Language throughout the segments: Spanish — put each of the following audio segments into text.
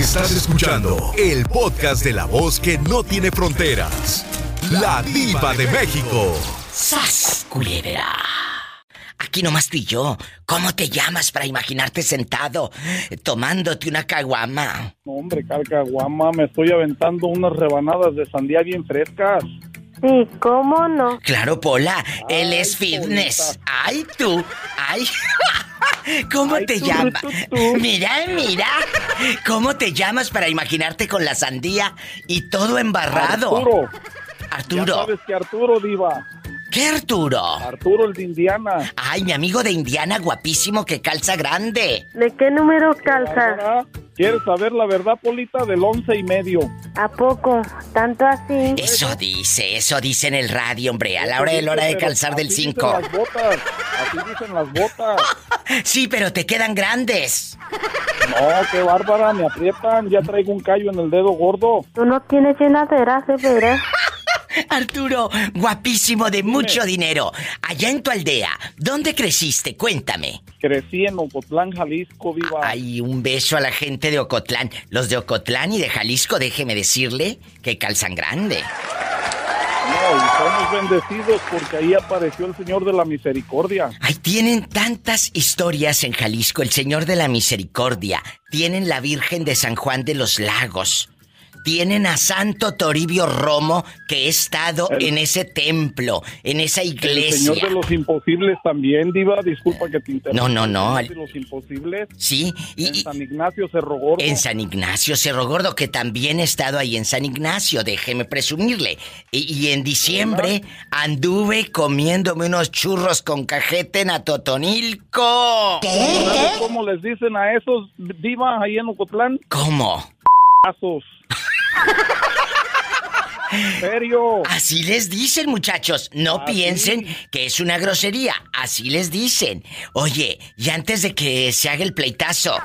Estás escuchando el podcast de la voz que no tiene fronteras. La diva de México. ¡Sas, culebra! Aquí nomás tú y yo. ¿Cómo te llamas para imaginarte sentado tomándote una caguama? hombre, caguama, me estoy aventando unas rebanadas de sandía bien frescas. Sí, ¿cómo no? Claro, Pola, él es fitness. Ay, tú, ay. ¿Cómo te llamas? Mira, mira. ¿Cómo te llamas para imaginarte con la sandía y todo embarrado? Arturo. Arturo. Ya sabes que Arturo, diva. ¿Qué Arturo? Arturo, el de Indiana. Ay, mi amigo de Indiana, guapísimo, que calza grande. ¿De qué número calza? ¿Quieres saber la verdad, Polita? Del once y medio. ¿A poco? ¿Tanto así? Eso dice, eso dice en el radio, hombre. A la hora de la hora de calzar del 5. las botas. Así dicen las botas. sí, pero te quedan grandes. No, qué bárbara, me aprietan. Ya traigo un callo en el dedo gordo. Tú no tienes llenadera, se verá. Arturo, guapísimo de mucho dinero. Allá en tu aldea, ¿dónde creciste? Cuéntame. Crecí en Ocotlán, Jalisco, viva. Ay, un beso a la gente de Ocotlán. Los de Ocotlán y de Jalisco, déjeme decirle que calzan grande. No, y somos bendecidos porque ahí apareció el Señor de la Misericordia. Ay, tienen tantas historias en Jalisco, el Señor de la Misericordia. Tienen la Virgen de San Juan de los Lagos tienen a Santo Toribio Romo que he estado en ese templo, en esa iglesia. El Señor de los Imposibles también, Diva, disculpa que te interrumpa. No, no, no. de los Imposibles. Sí, y, en San Ignacio Cerro Gordo. En San Ignacio Cerro Gordo, que también he estado ahí en San Ignacio, déjeme presumirle. Y, en diciembre anduve comiéndome unos churros con cajete en Atotonilco. ¿Qué? ¿Cómo les dicen a esos, Diva, ahí en Ocotlán? ¿Cómo? Pasos. Serio? Así les dicen, muchachos. No ah, piensen que es una grosería. Así les dicen. Oye, y antes de que se haga el pleitazo,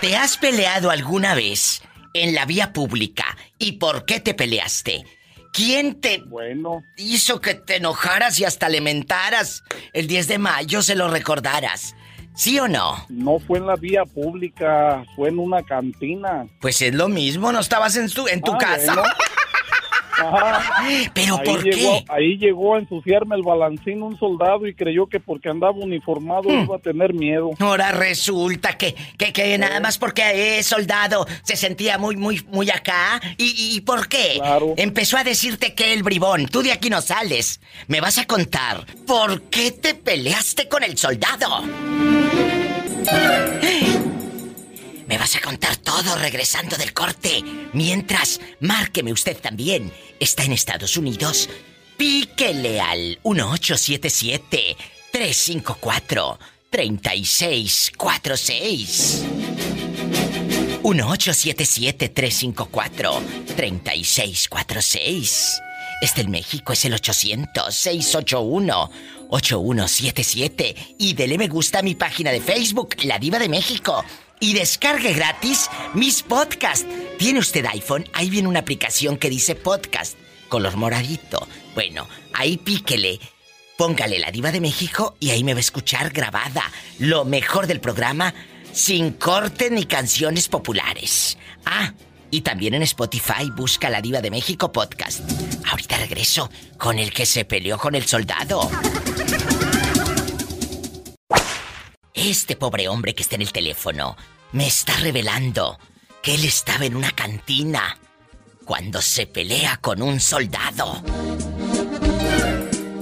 ¿te has peleado alguna vez en la vía pública? ¿Y por qué te peleaste? ¿Quién te bueno. hizo que te enojaras y hasta lamentaras el 10 de mayo se lo recordaras? ¿Sí o no? No fue en la vía pública, fue en una cantina. Pues es lo mismo, no estabas en tu, en tu ah, casa. ¿Pero por qué? Ahí llegó a ensuciarme el balancín un soldado y creyó que porque andaba uniformado hmm. iba a tener miedo. Ahora resulta que, que, que nada más porque es soldado se sentía muy, muy, muy acá. ¿Y, y por qué? Claro. Empezó a decirte que el bribón, tú de aquí no sales. Me vas a contar, ¿por qué te peleaste con el soldado? A contar todo regresando del corte. Mientras, márqueme usted también. Está en Estados Unidos. Píquele al 1877 354 3646. 1877 354 3646. Este en México es el 800 681 8177 y dele me gusta a mi página de Facebook, La Diva de México y descargue gratis mis podcasts. ¿Tiene usted iPhone? Ahí viene una aplicación que dice podcast, color moradito. Bueno, ahí píquele, póngale la diva de México y ahí me va a escuchar grabada lo mejor del programa sin corte ni canciones populares. Ah, y también en Spotify busca la diva de México podcast. Ahorita regreso con el que se peleó con el soldado. Este pobre hombre que está en el teléfono me está revelando que él estaba en una cantina cuando se pelea con un soldado.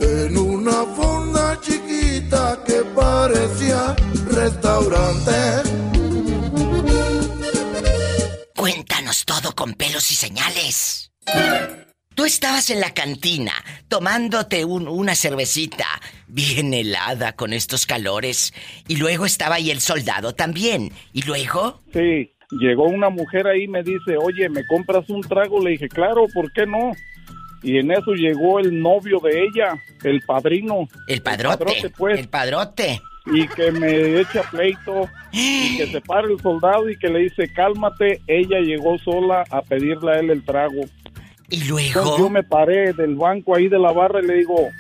En una fonda chiquita que parecía restaurante. Cuéntanos todo con pelos y señales. Tú estabas en la cantina tomándote una cervecita bien helada con estos calores y luego estaba ahí el soldado también. ¿Y luego? Sí, llegó una mujer ahí y me dice, oye, ¿me compras un trago? Le dije, claro, ¿por qué no? Y en eso llegó el novio de ella, el padrino. El padrote. El padrote, pues. El padrote. Y que me echa pleito, y que se para el soldado y que le dice, cálmate, ella llegó sola a pedirle a él el trago. Y luego. yo me paré del banco ahí de la barra y le digo,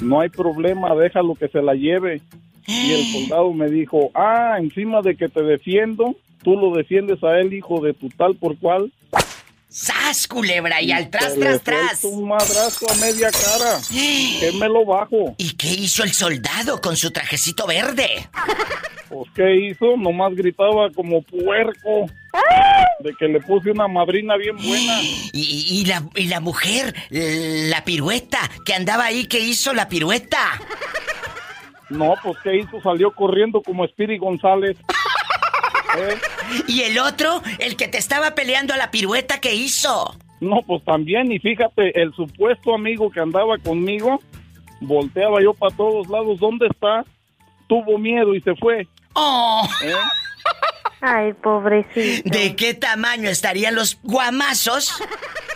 no hay problema, déjalo que se la lleve. Y el soldado me dijo, ah, encima de que te defiendo, tú lo defiendes a él, hijo de tu tal por cual. ¡Sas, culebra! Y al tras, tras, tras. un madrazo a media cara. Que me lo bajo. ¿Y qué hizo el soldado con su trajecito verde? Pues, ¿qué hizo? Nomás gritaba como puerco. De que le puse una madrina bien buena. Y, y la, y la mujer, la pirueta, que andaba ahí, ¿qué hizo la pirueta? No, pues, ¿qué hizo? Salió corriendo como Spiri González. ¿Eh? ¿Y el otro, el que te estaba peleando a la pirueta, qué hizo? No, pues también, y fíjate, el supuesto amigo que andaba conmigo, volteaba yo para todos lados, ¿dónde está? Tuvo miedo y se fue. ¡Oh! ¿eh? Ay, pobrecito. ¿De qué tamaño estarían los guamazos?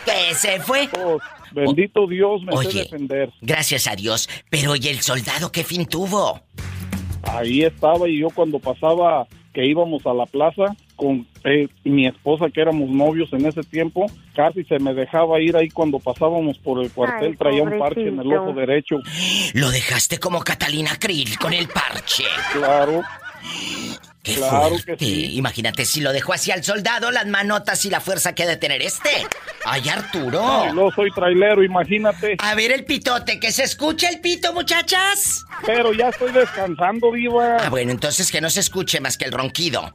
Que se fue. Pues, bendito Dios, me sé Oye, defender. gracias a Dios. Pero ¿y el soldado qué fin tuvo? Ahí estaba y yo cuando pasaba que íbamos a la plaza con eh, mi esposa que éramos novios en ese tiempo, casi se me dejaba ir ahí cuando pasábamos por el cuartel, Ay, traía un parche en el ojo derecho. Lo dejaste como Catalina Krill con el parche. Claro, ¡Qué Claro fuerte! que sí. Imagínate si lo dejó así al soldado, las manotas y la fuerza que ha de tener este. ¡Ay, Arturo! no soy trailero, imagínate. A ver el pitote, que se escuche el pito, muchachas. Pero ya estoy descansando, viva. Ah, bueno, entonces que no se escuche más que el ronquido.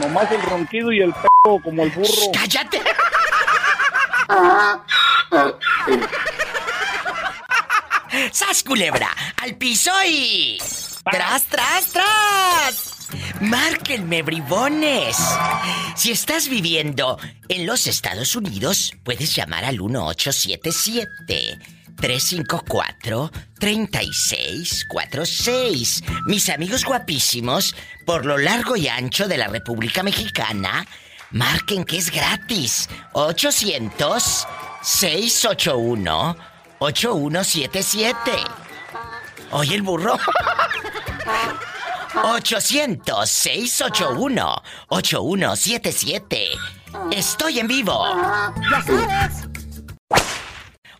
Nomás el ronquido y el p como el burro. ¡Cállate! ¡Sas, culebra! ¡Al piso y... ¡Tras, tras, tras! Márquenme, bribones. Si estás viviendo en los Estados Unidos, puedes llamar al 1877 354 3646. Mis amigos guapísimos, por lo largo y ancho de la República Mexicana, marquen que es gratis. 800 681 8177. Oye el burro. 800-681-8177. Estoy en vivo.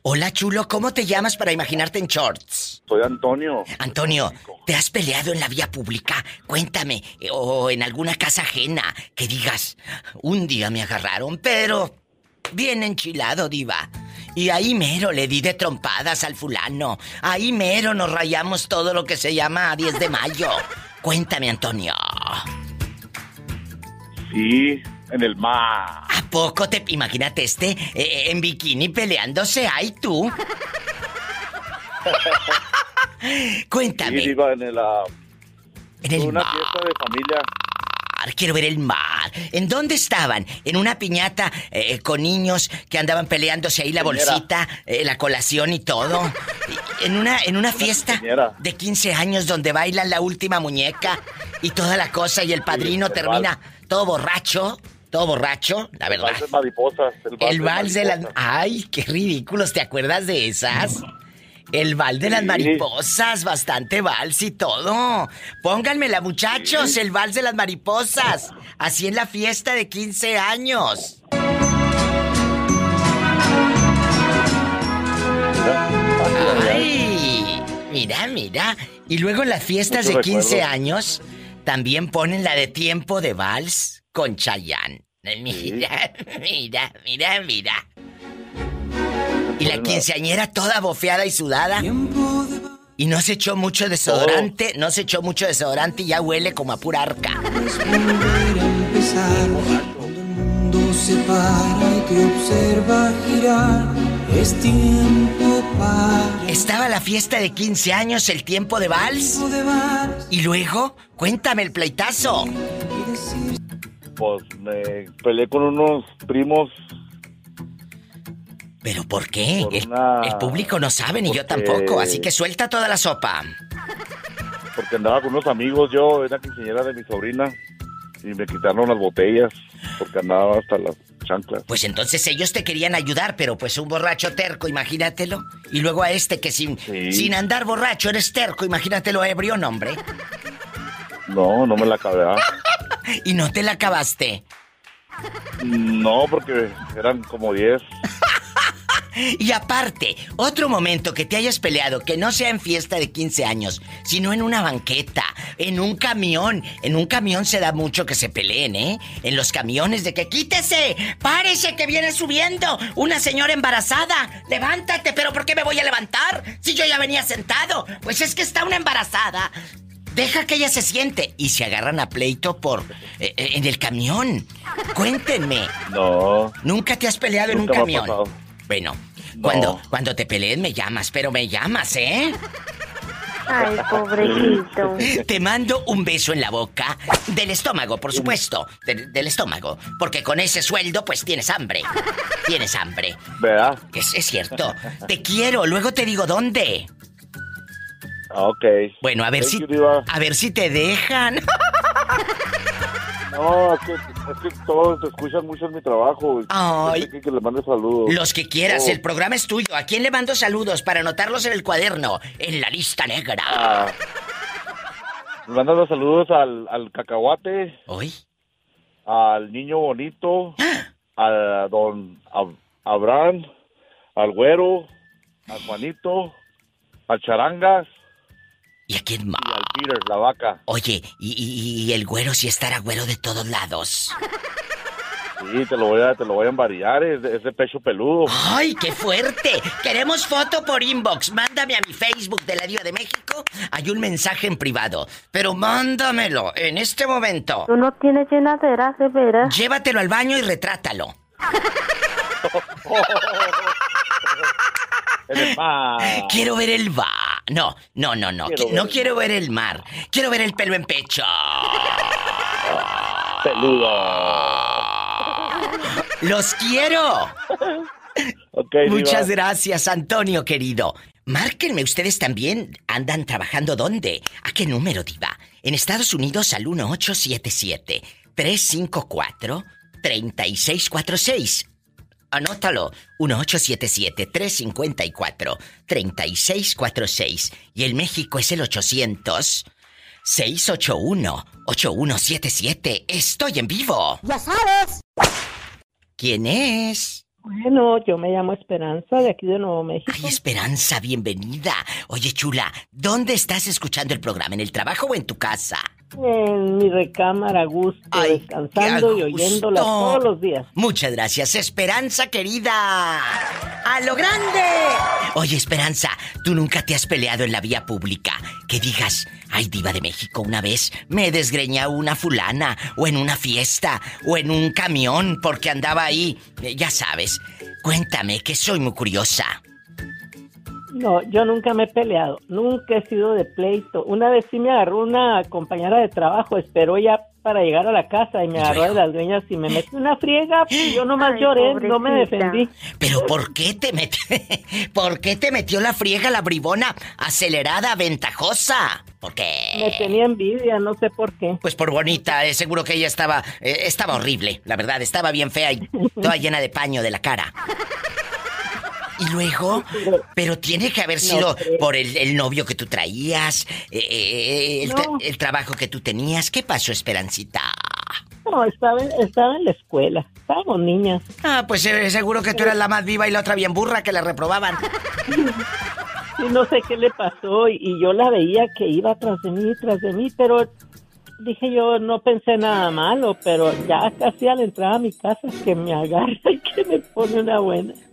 Hola, chulo, ¿cómo te llamas para imaginarte en shorts? Soy Antonio. Antonio, ¿te has peleado en la vía pública? Cuéntame, o en alguna casa ajena, que digas, un día me agarraron, pero bien enchilado, diva. Y ahí mero le di de trompadas al fulano. Ahí mero nos rayamos todo lo que se llama 10 de mayo. Cuéntame, Antonio. Sí, en el mar. ¿A poco te... Imagínate este eh, en bikini peleándose, ay tú. Cuéntame. iba en el, ah, en el mar. de familia. Quiero ver el mar. ¿En dónde estaban? ¿En una piñata eh, con niños que andaban peleándose ahí la bolsita, eh, la colación y todo? ¿En una, en una fiesta de 15 años donde bailan la última muñeca y toda la cosa y el padrino el termina todo borracho? Todo borracho, la verdad. mariposas. El vals de las... Ay, qué ridículos, ¿te acuerdas de esas? El vals de las Sí. mariposas, bastante vals y todo. Pónganmela, muchachos, el vals de las mariposas. Así en la fiesta de 15 años. Ay, mira, mira. Y luego en las fiestas de Muchos 15 recuerdos. años también ponen la de tiempo de vals con Chayanne. Mira, mira, mira, mira. Y la quinceañera toda bofeada y sudada. Y no se echó mucho desodorante, no se echó mucho desodorante y ya huele como a pura arca. se para y te observa girar, es tiempo para Estaba la fiesta de 15 años, el tiempo de vals. de Y luego, cuéntame el pleitazo. Pues me peleé con unos primos. ¿Pero por qué? Por el, una- el público no sabe ni yo tampoco, así que suelta toda la sopa. Porque andaba con unos amigos, yo era quinceañera de mi sobrina. Y me quitaron las botellas. Porque andaba hasta las chanclas. Pues entonces ellos te querían ayudar, pero pues un borracho terco, imagínatelo. Y luego a este que sin, Sí. sin andar borracho eres terco, imagínatelo ebrio, no, hombre. No, no me la acabé. ¿ah? Y no te la acabaste. No, porque eran como 10. Y aparte, otro momento que te hayas peleado, que no sea en fiesta de 15 años, sino en una banqueta, en un camión. En un camión se da mucho que se peleen, ¿eh? En los camiones de que quítese, párese que viene subiendo una señora embarazada. Levántate, pero ¿por qué me voy a levantar? Si yo ya venía sentado. Pues es que está una embarazada. Deja que ella se siente y se agarran a pleito por eh, eh, en el camión. Cuéntenme. No. ¿Nunca te has peleado en un camión? Bueno, No. cuando, cuando te peleen me llamas, pero me llamas, ¿eh? Ay, pobrecito. Te mando un beso en la boca. Del estómago, por supuesto. Del, del estómago. Porque con ese sueldo, pues tienes hambre. Tienes hambre. ¿Verdad? Es, es cierto. Te quiero. Luego te digo dónde. Ah, Ok. Bueno, a ver Thank si. you. A ver si te dejan. No, es que, es que todos te escuchan mucho en mi trabajo. Ay. Que, que le mande saludos. Los que quieras, Oh. el programa es tuyo. ¿A quién le mando saludos para anotarlos en el cuaderno? En la lista negra. Ah, le mando los saludos al, al cacahuate, ¿Hoy? al niño bonito, Ah. a don Ab- Abraham, al güero, al Juanito, al Charangas ¿Y a quién más? Peter, la vaca. Oye, y, y- y el güero si estará güero de todos lados. Sí, te lo voy a, te lo voy a embarillar, es de, es de pecho peludo. ¡Ay, qué fuerte! Queremos foto por inbox. Mándame a mi Facebook de la Diva de México. Hay un mensaje en privado. Pero mándamelo en este momento. Tú no tienes llenadera, de veras. Llévatelo al baño y retrátalo. El mar. Quiero ver el bar. No, no, no, no. Quiero no ver- quiero ver el mar. Quiero ver el pelo en pecho. Peludo. ¡Los quiero! Ok, Diva. Muchas gracias, Antonio querido. Márquenme ustedes también. ¿Andan trabajando dónde? ¿A qué número, Diva? En Estados Unidos al 1877-354-3646. Anótalo. 1877-354-3646. Y el México es el 800. 681-8177. Estoy en vivo. Ya sabes. ¿Quién es? Bueno, yo me llamo Esperanza de aquí de Nuevo México. Ay, Esperanza, bienvenida. Oye, chula, ¿dónde estás escuchando el programa? ¿En el trabajo o en tu casa? En mi recámara a gusto, Ay, descansando y oyéndola todos los días. Muchas gracias, Esperanza querida. ¡A lo grande! Oye, Esperanza, ¿tú nunca te has peleado en la vía pública? Que digas, ay, diva de México, una vez me desgreña una fulana, o en una fiesta, o en un camión, porque andaba ahí. Ya sabes, cuéntame, que soy muy curiosa. No, yo nunca me he peleado, nunca he sido de pleito. Una vez sí me agarró una compañera de trabajo, esperó ya para llegar a la casa y me agarró de las greñas y me metió una friega y yo nomás Ay, lloré, no me defendí. Pero ¿por qué te metió, ¿por qué te metió la friega la bribona acelerada, ventajosa? ¿Por qué? Me tenía envidia, no sé por qué. Pues por bonita, eh, seguro que ella estaba eh, estaba horrible, la verdad, estaba bien fea y toda llena de paño de la cara. Y luego, pero tiene que haber sido por el, el novio que tú traías, eh, eh, el, No. el trabajo que tú tenías. ¿Qué pasó, Esperancita? No, estaba, en- estaba en la escuela, estábamos niñas. Ah, pues eh, seguro que tú eras la más viva y la otra bien burra que la reprobaban. Y no sé qué le pasó y, y yo la veía que iba tras de mí, tras de mí, pero dije yo no pensé nada malo, pero ya casi al entrar a mi casa que me agarra y que me pone una buena.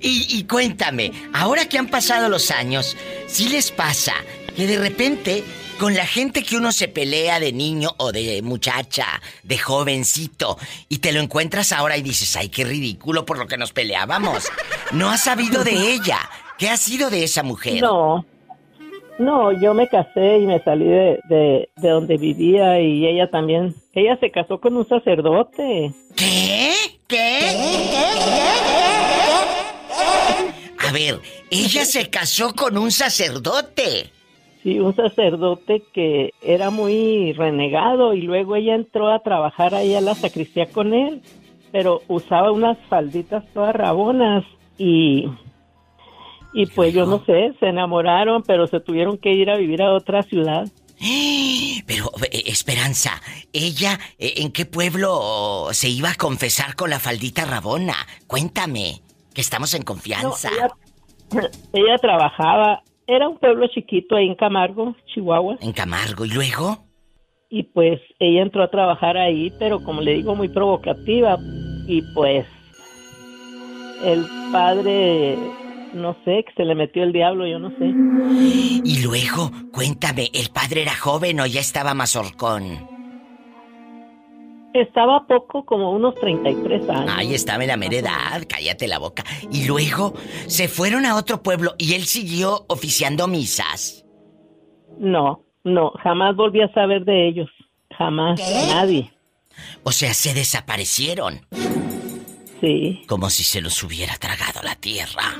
Y, y cuéntame, ahora que han pasado los años, ¿sí les pasa que de repente con la gente que uno se pelea de niño o de muchacha, de jovencito, y te lo encuentras ahora y dices, ay, qué ridículo por lo que nos peleábamos? No has sabido de ella. ¿Qué ha sido de esa mujer? No, no, yo me casé y me salí de, de, de donde vivía y ella también, ella se casó con un sacerdote. ¿Qué? ¿Qué? A ver, ella se casó con un sacerdote. Sí, un sacerdote que era muy renegado y luego ella entró a trabajar ahí a la sacristía con él, pero usaba unas falditas todas rabonas y y pues yo no sé, se enamoraron, pero se tuvieron que ir a vivir a otra ciudad. Pero, eh, Esperanza, ¿ella eh, en qué pueblo se iba a confesar con la faldita rabona? Cuéntame. Que estamos en confianza. ella, ella trabajaba, era un pueblo chiquito ahí en Camargo, Chihuahua. En Camargo, ¿y luego? Y pues ella entró a trabajar ahí, pero como le digo, muy provocativa. Y pues el padre, no sé, que se le metió el diablo, yo no sé. Y luego, cuéntame, ¿el padre era joven o ya estaba más horcón? Estaba poco, como unos 33 años. Ahí estaba en la mera edad, cállate la boca. Y luego se fueron a otro pueblo y él siguió oficiando misas. No, no, jamás volví a saber de ellos. Jamás, nadie. O sea, se desaparecieron. Sí. Como si se los hubiera tragado la tierra.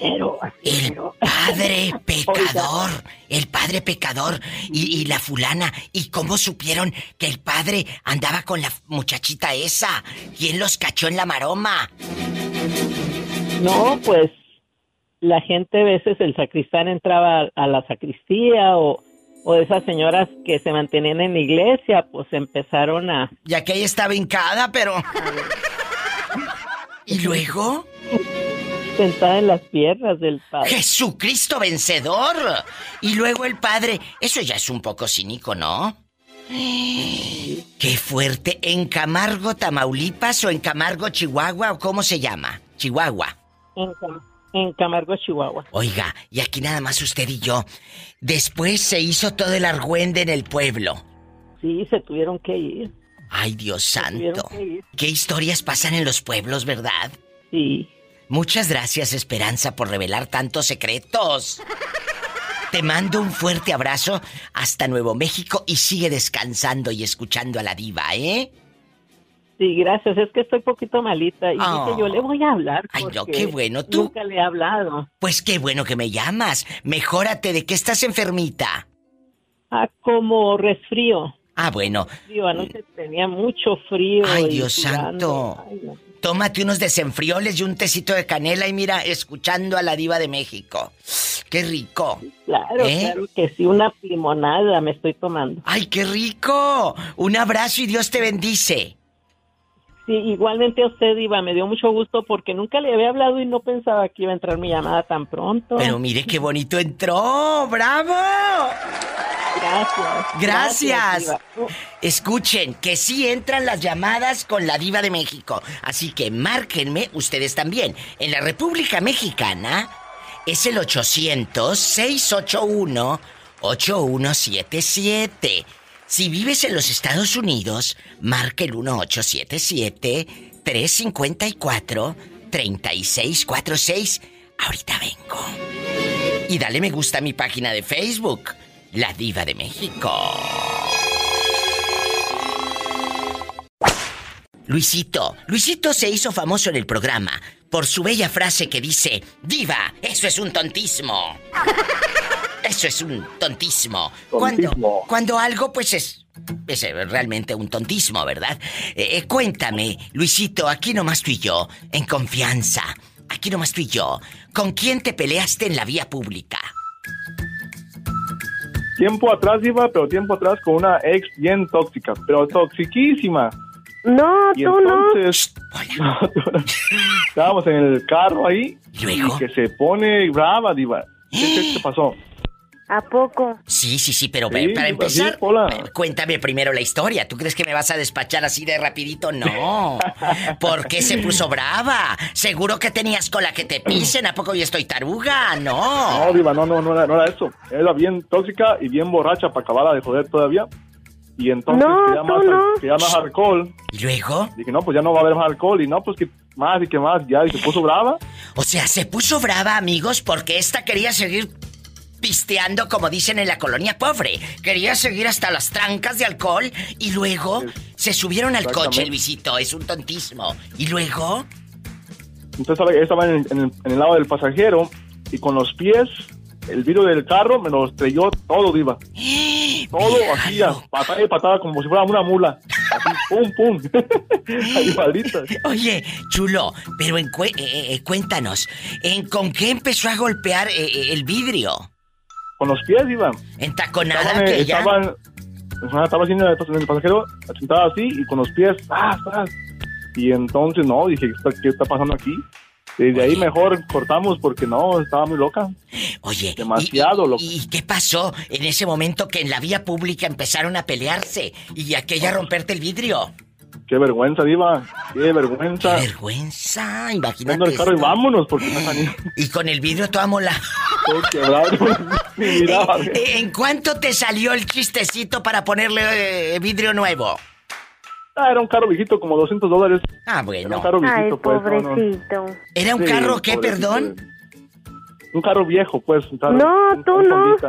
Pero, El padre pecador, el padre pecador y, y la fulana. ¿Y cómo supieron que el padre andaba con la muchachita esa? ¿Quién los cachó en la maroma? No, pues la gente a veces el sacristán entraba a la sacristía o, o esas señoras que se mantenían en la iglesia, pues empezaron a Ya que ella estaba hincada, pero... ¿Y luego? sentar en las piernas del padre. Jesucristo vencedor. Y luego el padre. Eso ya es un poco cínico, ¿no? Qué fuerte. ¿En Camargo, Tamaulipas o en Camargo, Chihuahua o cómo se llama? Chihuahua. En, en Camargo, Chihuahua. Oiga, y aquí nada más usted y yo. Después se hizo todo el argüende en el pueblo. Sí, se tuvieron que ir. Ay, Dios santo. que ir. ¿Qué historias pasan en los pueblos, verdad? Sí. Muchas gracias, Esperanza, por revelar tantos secretos. Te mando un fuerte abrazo hasta Nuevo México y sigue descansando y escuchando a la diva, ¿eh? Sí, gracias. Es que estoy poquito malita. Y Oh. dije, yo le voy a hablar. Ay, no, qué bueno, tú. Nunca le he hablado. Pues qué bueno que me llamas. Mejórate de que estás enfermita. Ah, como resfrío. Ah, bueno, Frío, anoche tenía mucho frío. Ay, Dios santo. Ay, no. tómate unos desenfrioles y un tecito de canela y mira, escuchando a la diva de México. Qué rico. Claro, ¿Eh? claro que sí, una limonada me estoy tomando. Ay, qué rico. Un abrazo y Dios te bendice. Sí, igualmente a usted, Iba, me dio mucho gusto porque nunca le había hablado y no pensaba que iba a entrar mi llamada tan pronto. Pero mire qué bonito entró. ¡Bravo! Gracias. Gracias. Diva. Oh, Escuchen, que sí entran las llamadas con la diva de México. Así que márquenme ustedes también. En la República Mexicana es el 800-681-8177. Si vives en los Estados Unidos, marca el 1877-354-3646. Ahorita vengo. Y dale me gusta a mi página de Facebook, La Diva de México. Luisito, Luisito se hizo famoso en el programa por su bella frase que dice, Diva, eso es un tontismo. Eso es un tontismo. Cuando, Tontismo. cuando algo pues es, es eh, realmente un tontismo, ¿verdad? Eh, eh, cuéntame, Luisito, aquí nomás tú y yo, en confianza. Aquí nomás tú y yo. ¿Con quién te peleaste en la vía pública? Tiempo atrás iba, pero tiempo atrás con una ex bien tóxica, pero toxiquísima. No, Y tú no. entonces estábamos en el carro ahí ¿Y luego? y que se pone brava, diva. ¿Qué, qué te pasó? ¿A poco? Sí, sí, sí, pero Sí, para empezar, sí, hola. eh, cuéntame primero la historia. ¿Tú crees que me vas a despachar así de rapidito? No. ¿Por qué se puso brava? Seguro que tenías cola que te pisen. ¿A poco yo estoy taruga? No. No, diva, no, no, no era, no era eso. Era bien tóxica y bien borracha para acabarla de joder todavía. Y entonces No, quería, más, no. quería más alcohol. ¿Y luego? Dije, no, pues ya no va a haber más alcohol. Y no, pues que más y que más. Ya, y se puso brava. O sea, se puso brava, amigos, porque esta quería seguir pisteando, como dicen en la colonia pobre. Quería seguir hasta las trancas de alcohol y luego se subieron al coche. Luisito. Es un tontismo. ¿Y luego? Entonces estaba en el, en el- en el lado del pasajero y con los pies, el vidrio del carro me lo estrelló todo, diva. Todo así, patada y patada, como si fuera una mula. Así, pum, pum. Ahí, maldita. Oye, chulo, pero en cue- eh, eh, cuéntanos, ¿en con qué empezó a golpear eh, eh, el vidrio? Con los pies, diva. ¿En taconada Estaban, que ya? estaban, estaba haciendo en el pasajero, sentada así y con los pies, ¡ah, ah! Y entonces, no, dije, ¿qué está pasando aquí? Y de ahí mejor cortamos porque no, estaba muy loca. Oye, demasiado ¿y, loca. ¿Y qué pasó en ese momento que en la vía pública empezaron a pelearse y aquella romperte el vidrio? Qué vergüenza, Diva. Qué vergüenza. Qué vergüenza, imagínate. El carro y vámonos porque no salí. Y con el vidrio toda mola. Todo quebrado. Ni miraba. Eh, ¿En cuánto te salió el chistecito para ponerle eh, vidrio nuevo? Ah, era un carro viejito, como 200 dólares. Ah, Era un bueno. carro Ay, viejito, pues. no, no. pobrecito. ¿Era un Sí, carro qué, pobrecito. perdón? Un carro viejo, pues. un carro- No, un- tú un no.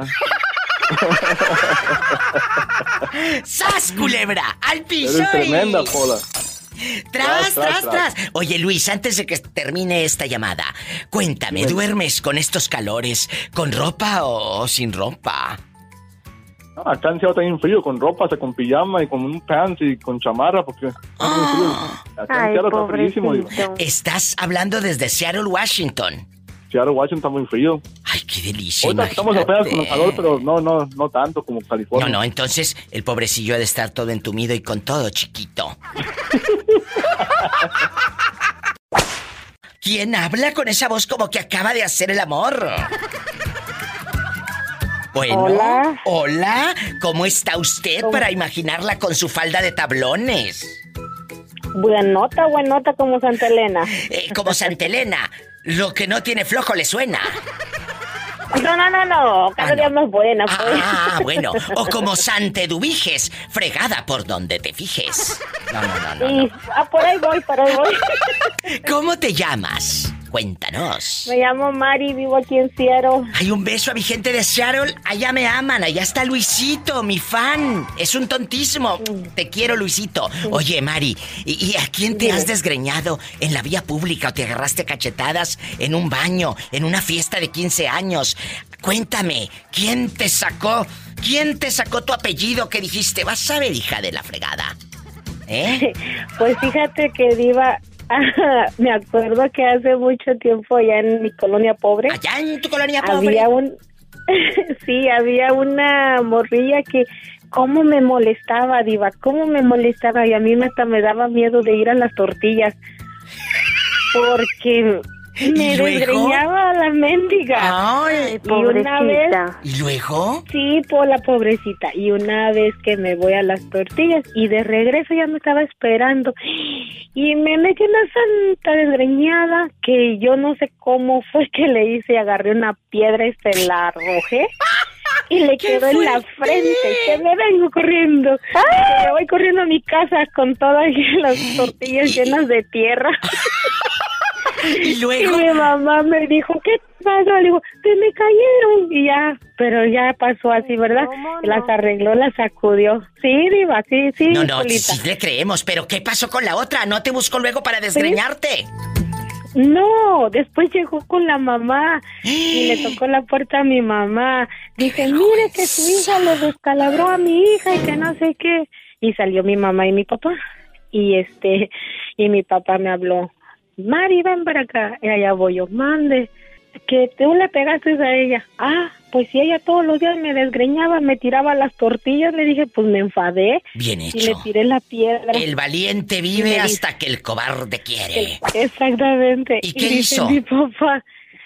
¡Sas, culebra! ¡Al piso! Tremenda, Pola. ¡Tras, Tras, tras, tras, tras! Oye, Luis, antes de que termine esta llamada, cuéntame, ¿duermes con estos calores con ropa o sin ropa? No, acá en Seattle está bien frío, con ropa, hasta con pijama y con un pants y con chamarra, porque está frío. Acá en Ay, Seattle está fríísimo, digo. Estás hablando desde Seattle, Washington. Seattle, Washington está muy frío. Ay, qué delicia. Ahorita estamos apenas con el calor, pero no, no, no tanto como California. No, no, entonces el pobrecillo ha de estar todo entumido y con todo chiquito. ¿Quién habla con esa voz como que acaba de hacer el amor? Bueno, Hola. hola, ¿cómo está usted para imaginarla con su falda de tablones? Buenota, buenota como Santa Elena. Eh, como Santa Elena, lo que no tiene flojo le suena. No, no, no, no. Cada Ah, día no. más buena, pues. Ah, bueno, o como Sante Dubiges, fregada por donde te fijes. No, no, no, no. no. Y, ah, por ahí voy, por ahí voy. ¿Cómo te llamas? Cuéntanos. Me llamo Mari, vivo aquí en Seattle. Hay un beso a mi gente de Seattle. Allá me aman. Allá está Luisito, mi fan. Es un tontísimo. Te quiero, Luisito. Oye, Mari, ¿y, y a quién te has desgreñado en la vía pública o te agarraste cachetadas en un baño, en una fiesta de 15 años? Cuéntame, ¿quién te sacó? ¿Quién te sacó tu apellido que dijiste? Vas a ver, hija de la fregada. ¿Eh? Pues fíjate que Diva, me acuerdo que hace mucho tiempo allá en mi colonia pobre Allá en tu colonia pobre. había un sí, había una morrilla que cómo me molestaba, Diva, cómo me molestaba y a mí hasta me daba miedo de ir a las tortillas. Porque me desgreñaba la mendiga. Ay, y una vez pobrecita. ¿Y luego? Sí, por la pobrecita. Y una vez que me voy a las tortillas y de regreso ya me estaba esperando. Y me metí una santa desgreñada que yo no sé cómo fue que le hice. Agarré una piedra y se la arrojé. Y le ¡Qué quedó en la frente, que me vengo corriendo. Que Me voy corriendo a mi casa con todas las tortillas llenas de tierra. ¿Y Y luego? mi mamá me dijo, ¿qué pasó? Le digo, se me cayeron. Y ya, pero ya pasó así, ¿verdad? Las arregló, las sacudió. Sí, diva, sí, sí, No, no, sí le creemos, pero ¿qué pasó con la otra? ¿No te buscó luego para desgreñarte? No, después llegó con la mamá y le tocó la puerta a mi mamá. Dice, mire que su hija le descalabró a mi hija y que no sé qué. Y salió mi mamá y mi papá. Y este, y mi papá me habló, Mari, ven para acá. Y allá voy yo, mande, que tú le pegaste a ella. Ah, pues si ella todos los días me desgreñaba, me tiraba las tortillas, le dije, pues me enfadé Bien y le hecho. tiré la piedra. El valiente Y vive hasta que el cobarde quiere. Exactamente. ¿Y qué dice hizo? Mi papá,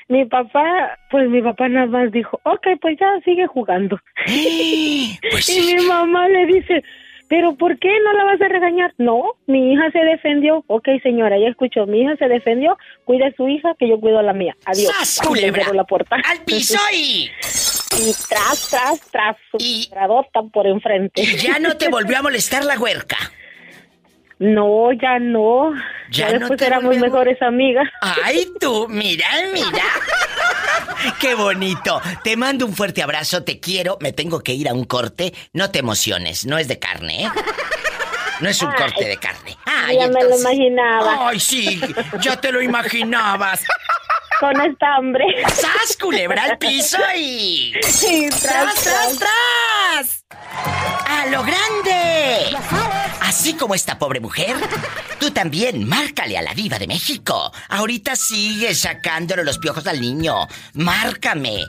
mi papá, pues mi papá nada más dijo, ok, pues ya sigue jugando. Pues Y mi mamá le dice, pero ¿por qué no la vas a regañar? No, mi hija se defendió. Ok, señora, ya escuchó, mi hija se defendió, cuida a su hija, que yo cuido a la mía. Adiós. ¡Sas, culebra! la puerta. ¡Al piso y... Y tras, tras, tras, su Y- por enfrente. y ya no te volvió a molestar la huerca? No, ya no. Ya Ya, no después te éramos volvió mejores amigas. ¡Ay, tú! Mira, mira. ¡Qué bonito! Te mando un fuerte abrazo, te quiero. Me tengo que ir a un corte. No te emociones, no es de carne, ¿eh? No es un Ay. corte de carne. Ay, ya me lo imaginaba. Ay, sí, ya te lo imaginabas. Con esta hambre. ¡Sas, culebra al piso y... Sí, ¡Tras, tras, tras! ¡A lo grande! Así como esta pobre mujer, tú también márcale a la diva de México. Ahorita sigue sacándole los piojos al niño. Márcame.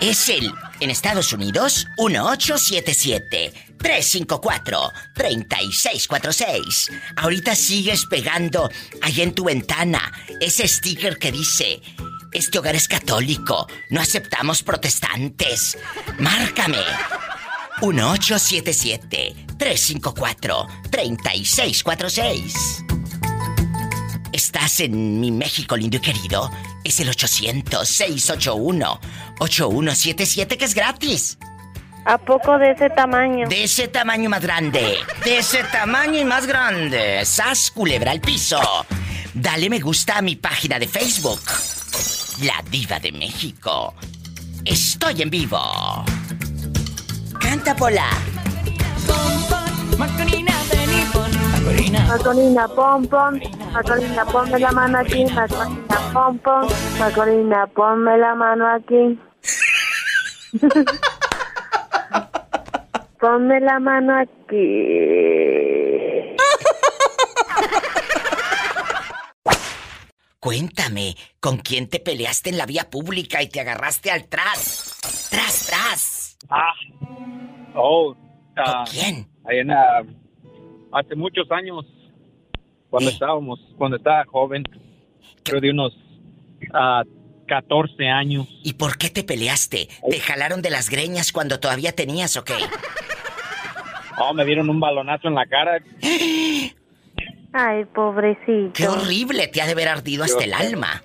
Es el, en Estados Unidos, 1877 354-3646. Ahorita sigues pegando ahí en tu ventana ese sticker que dice, este hogar es católico, no aceptamos protestantes. Márcame. 1877-354-3646. Estás en mi México lindo y querido. Es el 800-681-8177 que es gratis. ¿A poco de ese tamaño? De ese tamaño más grande. De ese tamaño y más grande. Sas culebra al piso. Dale me gusta a mi página de Facebook. La Diva de México. Estoy en vivo. Canta Pola. Macorina, pom, pom. Macorina, ponme la mano aquí. Macorina, pom, pom. Macorina, ponme la mano aquí. ponme la mano aquí. Cuéntame, ¿con quién te peleaste en la vía pública y te agarraste al tras? Tras, tras. Ah. Oh. ¿Con ah, quién? ahí en, ah, hace muchos años, cuando ¿Eh? estábamos, cuando estaba joven, creo de unos ah, 14 años. ¿Y por qué te peleaste? ¿Te jalaron de las greñas cuando todavía tenías o qué? Oh, me dieron un balonazo en la cara. Ay, pobrecito. ¡Qué horrible! Te ha de haber ardido hasta el alma.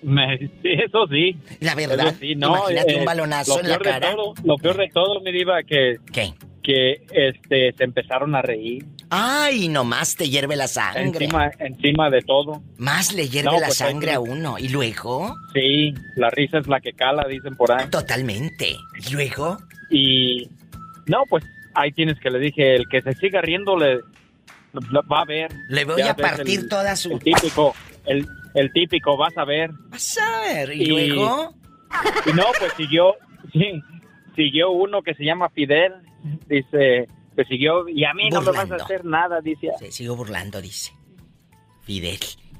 Me, sí, eso sí. La verdad. Sí, no, Imagínate eh, un balonazo lo en la peor de cara. todo- lo peor de todo, mi diva, que, ¿Qué? que este, se empezaron a reír. Ay, nomás te hierve la sangre. Encima, encima de todo. Más le hierve No, la pues, sangre a uno. ¿Y luego? Sí, la risa es la que cala, dicen por ahí. Totalmente. ¿Y luego? Y no, pues ahí tienes que le dije, el que se siga riendo le, va a ver. Le voy a partir el- toda su... El típico, el, el típico, vas a ver. Vas a ver. ¿Y, Y- luego? Y no, pues siguió, sí, siguió uno que se llama Fidel, dice, que siguió, y a mí no me vas a hacer nada, dice. Se sigo burlando, dice. Fidel.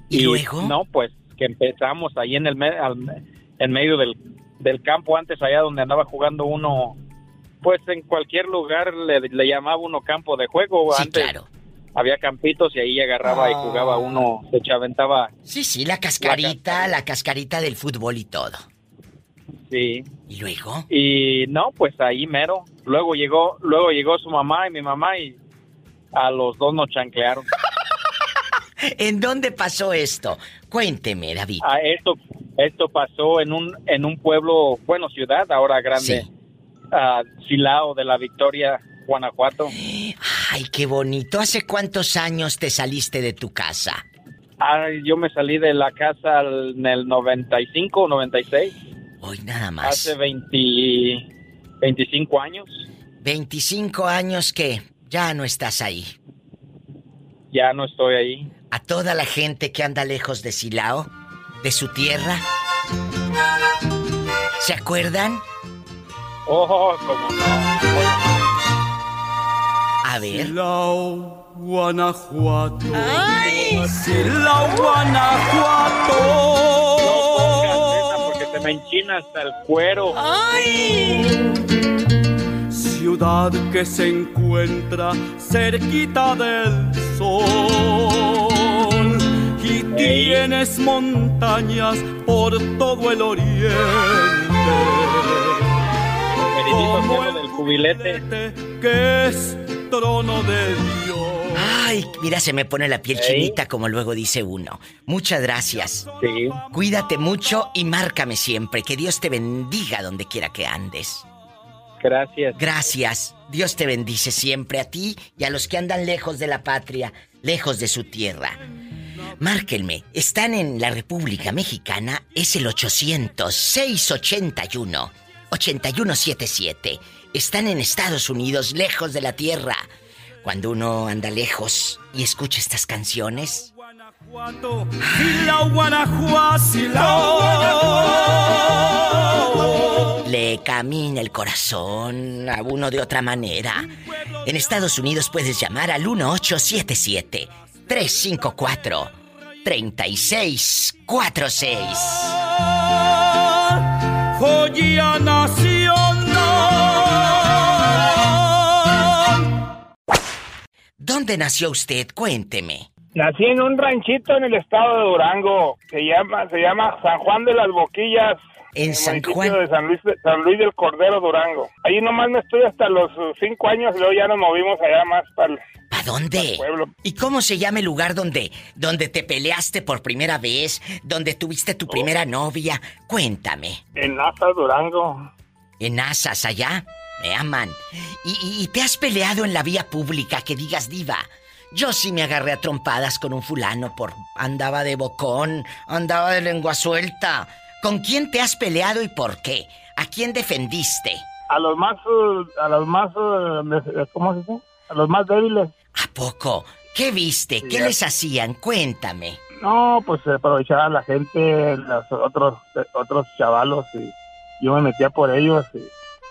¿Y, Y luego? No, pues que empezamos ahí en el me- al- en medio del, del campo antes allá donde andaba jugando uno, pues en cualquier lugar le, le llamaba uno campo de juego. Sí, antes claro. había campitos y ahí agarraba y Ah. jugaba uno, se chaventaba, Sí, sí, la cascarita, la cascarita del fútbol y todo. Sí. ¿Y luego? Y no, pues ahí mero. Luego llegó, luego llegó su mamá y mi mamá y a los dos nos chanclearon. ¿En dónde pasó esto? Cuénteme, David. Ah, esto, esto pasó en un, en un pueblo, bueno, ciudad, ahora grande, Sí. ah, Silao de la Victoria, Guanajuato. Ay, qué bonito. ¿Hace cuántos años te saliste de tu casa? Ah, yo me salí de la casa en el 95 o 96, Hoy nada más. hace 20, 25 años. 25 años que ya no estás ahí. Ya no estoy ahí. A toda la gente que anda lejos de Silao, de su tierra. ¿Se acuerdan? Oh, como no. A ver. Silao, Guanajuato. Silao, Guanajuato. Me enchina hasta el cuero. Ciudad que se encuentra cerquita del sol y tienes montañas por todo el oriente. Cielo del cubilete. que es trono de Dios. Ay, mira, se me pone la piel chinita, como luego dice uno. Muchas gracias. Sí. Cuídate mucho y márcame siempre. Que Dios te bendiga donde quiera que andes. Gracias. Gracias. Dios te bendice siempre a ti y a los que andan lejos de la patria, lejos de su tierra. Márquenme. Están en la República Mexicana. Es el 800-681-8177. Están en Estados Unidos, lejos de la tierra. Cuando uno anda lejos y escucha estas canciones, le camina el corazón a uno de otra manera. En Estados Unidos puedes llamar al 1877 354 3646. Joya nacional. ¿Dónde nació usted? Cuénteme. Nací en un ranchito en el estado de Durango. Se llama, se llama San Juan de las Boquillas. En el San Juan. de San Luis, de San Luis del Cordero, Durango. Ahí nomás me estoy hasta los uh, cinco años, luego ya nos movimos allá más para el ¿A dónde? pueblo. ¿Y cómo se llama el lugar donde, donde te peleaste por primera vez? ¿Donde tuviste tu primera novia? Cuéntame. En Nasa, Durango. En Asas, allá. Me aman. ¿Y, y- y te has peleado en la vía pública que digas diva? Yo sí me agarré a trompadas con un fulano por... Andaba de bocón, andaba de lengua suelta. ¿Con quién te has peleado y por qué? ¿A quién defendiste? A los más, uh, a los más, des- ¿cómo se dice? A los más débiles. ¿A poco? ¿Qué viste? ¿Qué ya. les hacían? Cuéntame. No, pues se aprovechaba la gente, los otros, otros chavalos y yo me metía por ellos y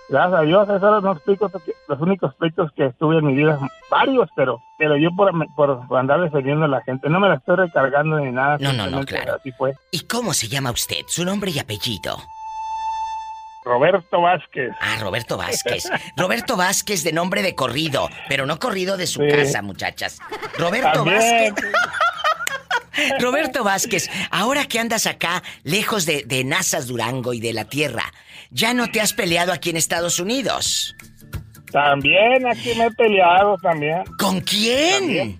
gracias a Dios esos eran los, que- los únicos pleitos que estuve en mi vida, varios, pero pero yo por, por, andar defendiendo a la gente, no me la estoy recargando ni nada. No, no, no, claro. Así fue. ¿Y cómo se llama usted? Su nombre y apellido. Roberto Vázquez. Ah, Roberto Vázquez. Roberto Vázquez de nombre de corrido, pero no corrido de su Sí. casa, muchachas. Roberto También. Vázquez. Roberto Vázquez, ahora que andas acá, lejos de, de Nazas Durango y de la tierra, ¿ya no te has peleado aquí en Estados Unidos? También aquí me he peleado también. ¿Con quién? También.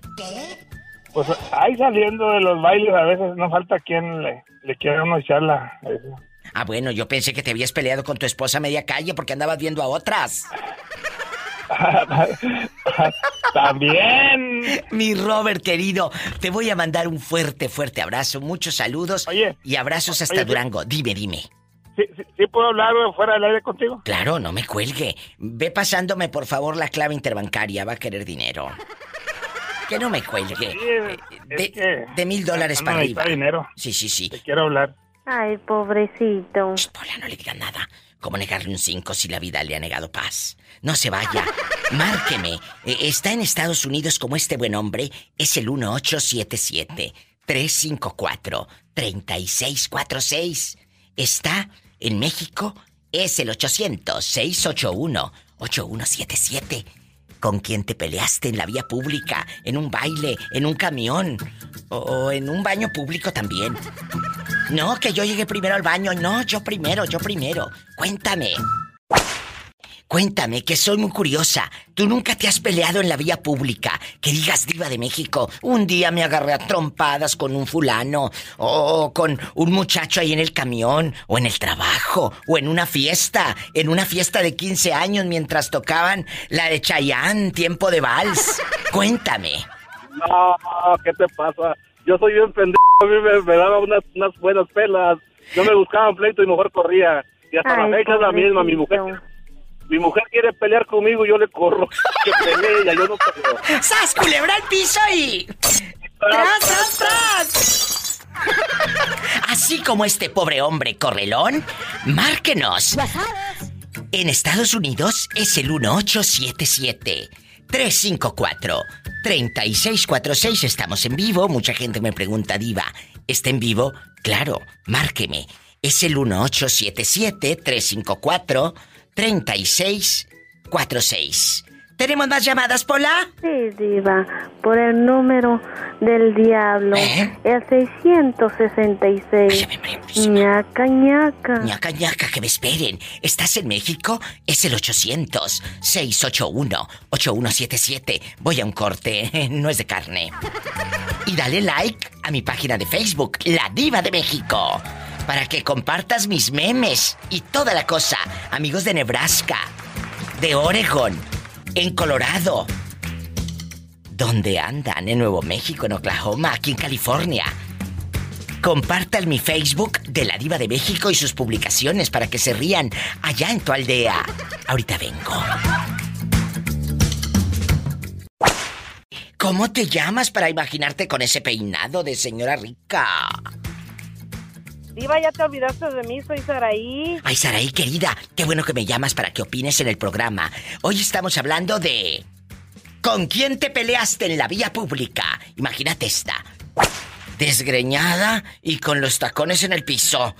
Pues ahí saliendo de los bailes a veces no falta quien le, le quiera uno echar la... eso. Ah, bueno, yo pensé que te habías peleado con tu esposa a media calle porque andabas viendo a otras. También. Mi Robert querido, te voy a mandar un fuerte, fuerte abrazo, muchos saludos Oye. y abrazos hasta Oye, sí. Durango. Dime, dime. ¿Sí, sí, sí puedo hablar fuera del aire contigo? Claro, no me cuelgue. Ve pasándome por favor la clave interbancaria, va a querer dinero. Que no me cuelgue. Sí, es De, que de mil dólares para arriba. dinero. Sí, sí, sí. Te quiero hablar. Ay, pobrecito. Shh, Pola, no le digan nada. ¿Cómo negarle un 5 si la vida le ha negado paz? No se vaya. Márqueme. Eh, está en Estados Unidos como este buen hombre. Es el 1877-354-3646. Está en México. Es el 800-681-8177. ¿Con quién te peleaste en la vía pública? ¿En un baile? ¿En un camión? ¿O, o en un baño público también? No, que yo llegué primero al baño. No, yo primero, yo primero. Cuéntame. Cuéntame, que soy muy curiosa. ¿Tú nunca te has peleado en la vía pública? Que digas, diva de México, un día me agarré a trompadas con un fulano, o con un muchacho ahí en el camión, o en el trabajo, o en una fiesta, en una fiesta de 15 años mientras tocaban la de Chayanne, tiempo de vals. Cuéntame. No, ¿qué te pasa? Yo soy bien pendejo, a mí me, me daba unas, unas buenas pelas. No me buscaban pleito y mejor corría. Y hasta Ay, la fecha es la misma. Mi mujer. Mi mujer quiere pelear conmigo yo le corro. Que. ¡Sas, culebra al piso y... ¡Tras, tras, tras! Así como este pobre hombre correlón, márquenos. En Estados Unidos es el 1877 354 3646. Estamos en vivo. Mucha gente me pregunta, Diva, ¿está en vivo? Claro, márqueme. Es el 1877 354 3646. ¿Tenemos más llamadas, Pola? Sí, diva, por el número del diablo, ¿Eh? el 666. ñaca, ñaca. ñaca, ñaca, que me esperen. ¿Estás en México? Es el 800-681-8177. Voy a un corte, no es de carne. Y dale like a mi página de Facebook, La Diva de México. Para que compartas mis memes y toda la cosa. Amigos de Nebraska, de Oregon, en Colorado. ¿Dónde andan? En Nuevo México, en Oklahoma, aquí en California. Compartan mi Facebook de la Diva de México y sus publicaciones para que se rían allá en tu aldea. Ahorita vengo. ¿Cómo te llamas para imaginarte con ese peinado de señora rica? Diva, ya te olvidaste de mí, soy Saraí. Ay, Saraí, querida, qué bueno que me llamas para que opines en el programa. Hoy estamos hablando de... ¿Con quién te peleaste en la vía pública? Imagínate esta. Desgreñada y con los tacones en el piso.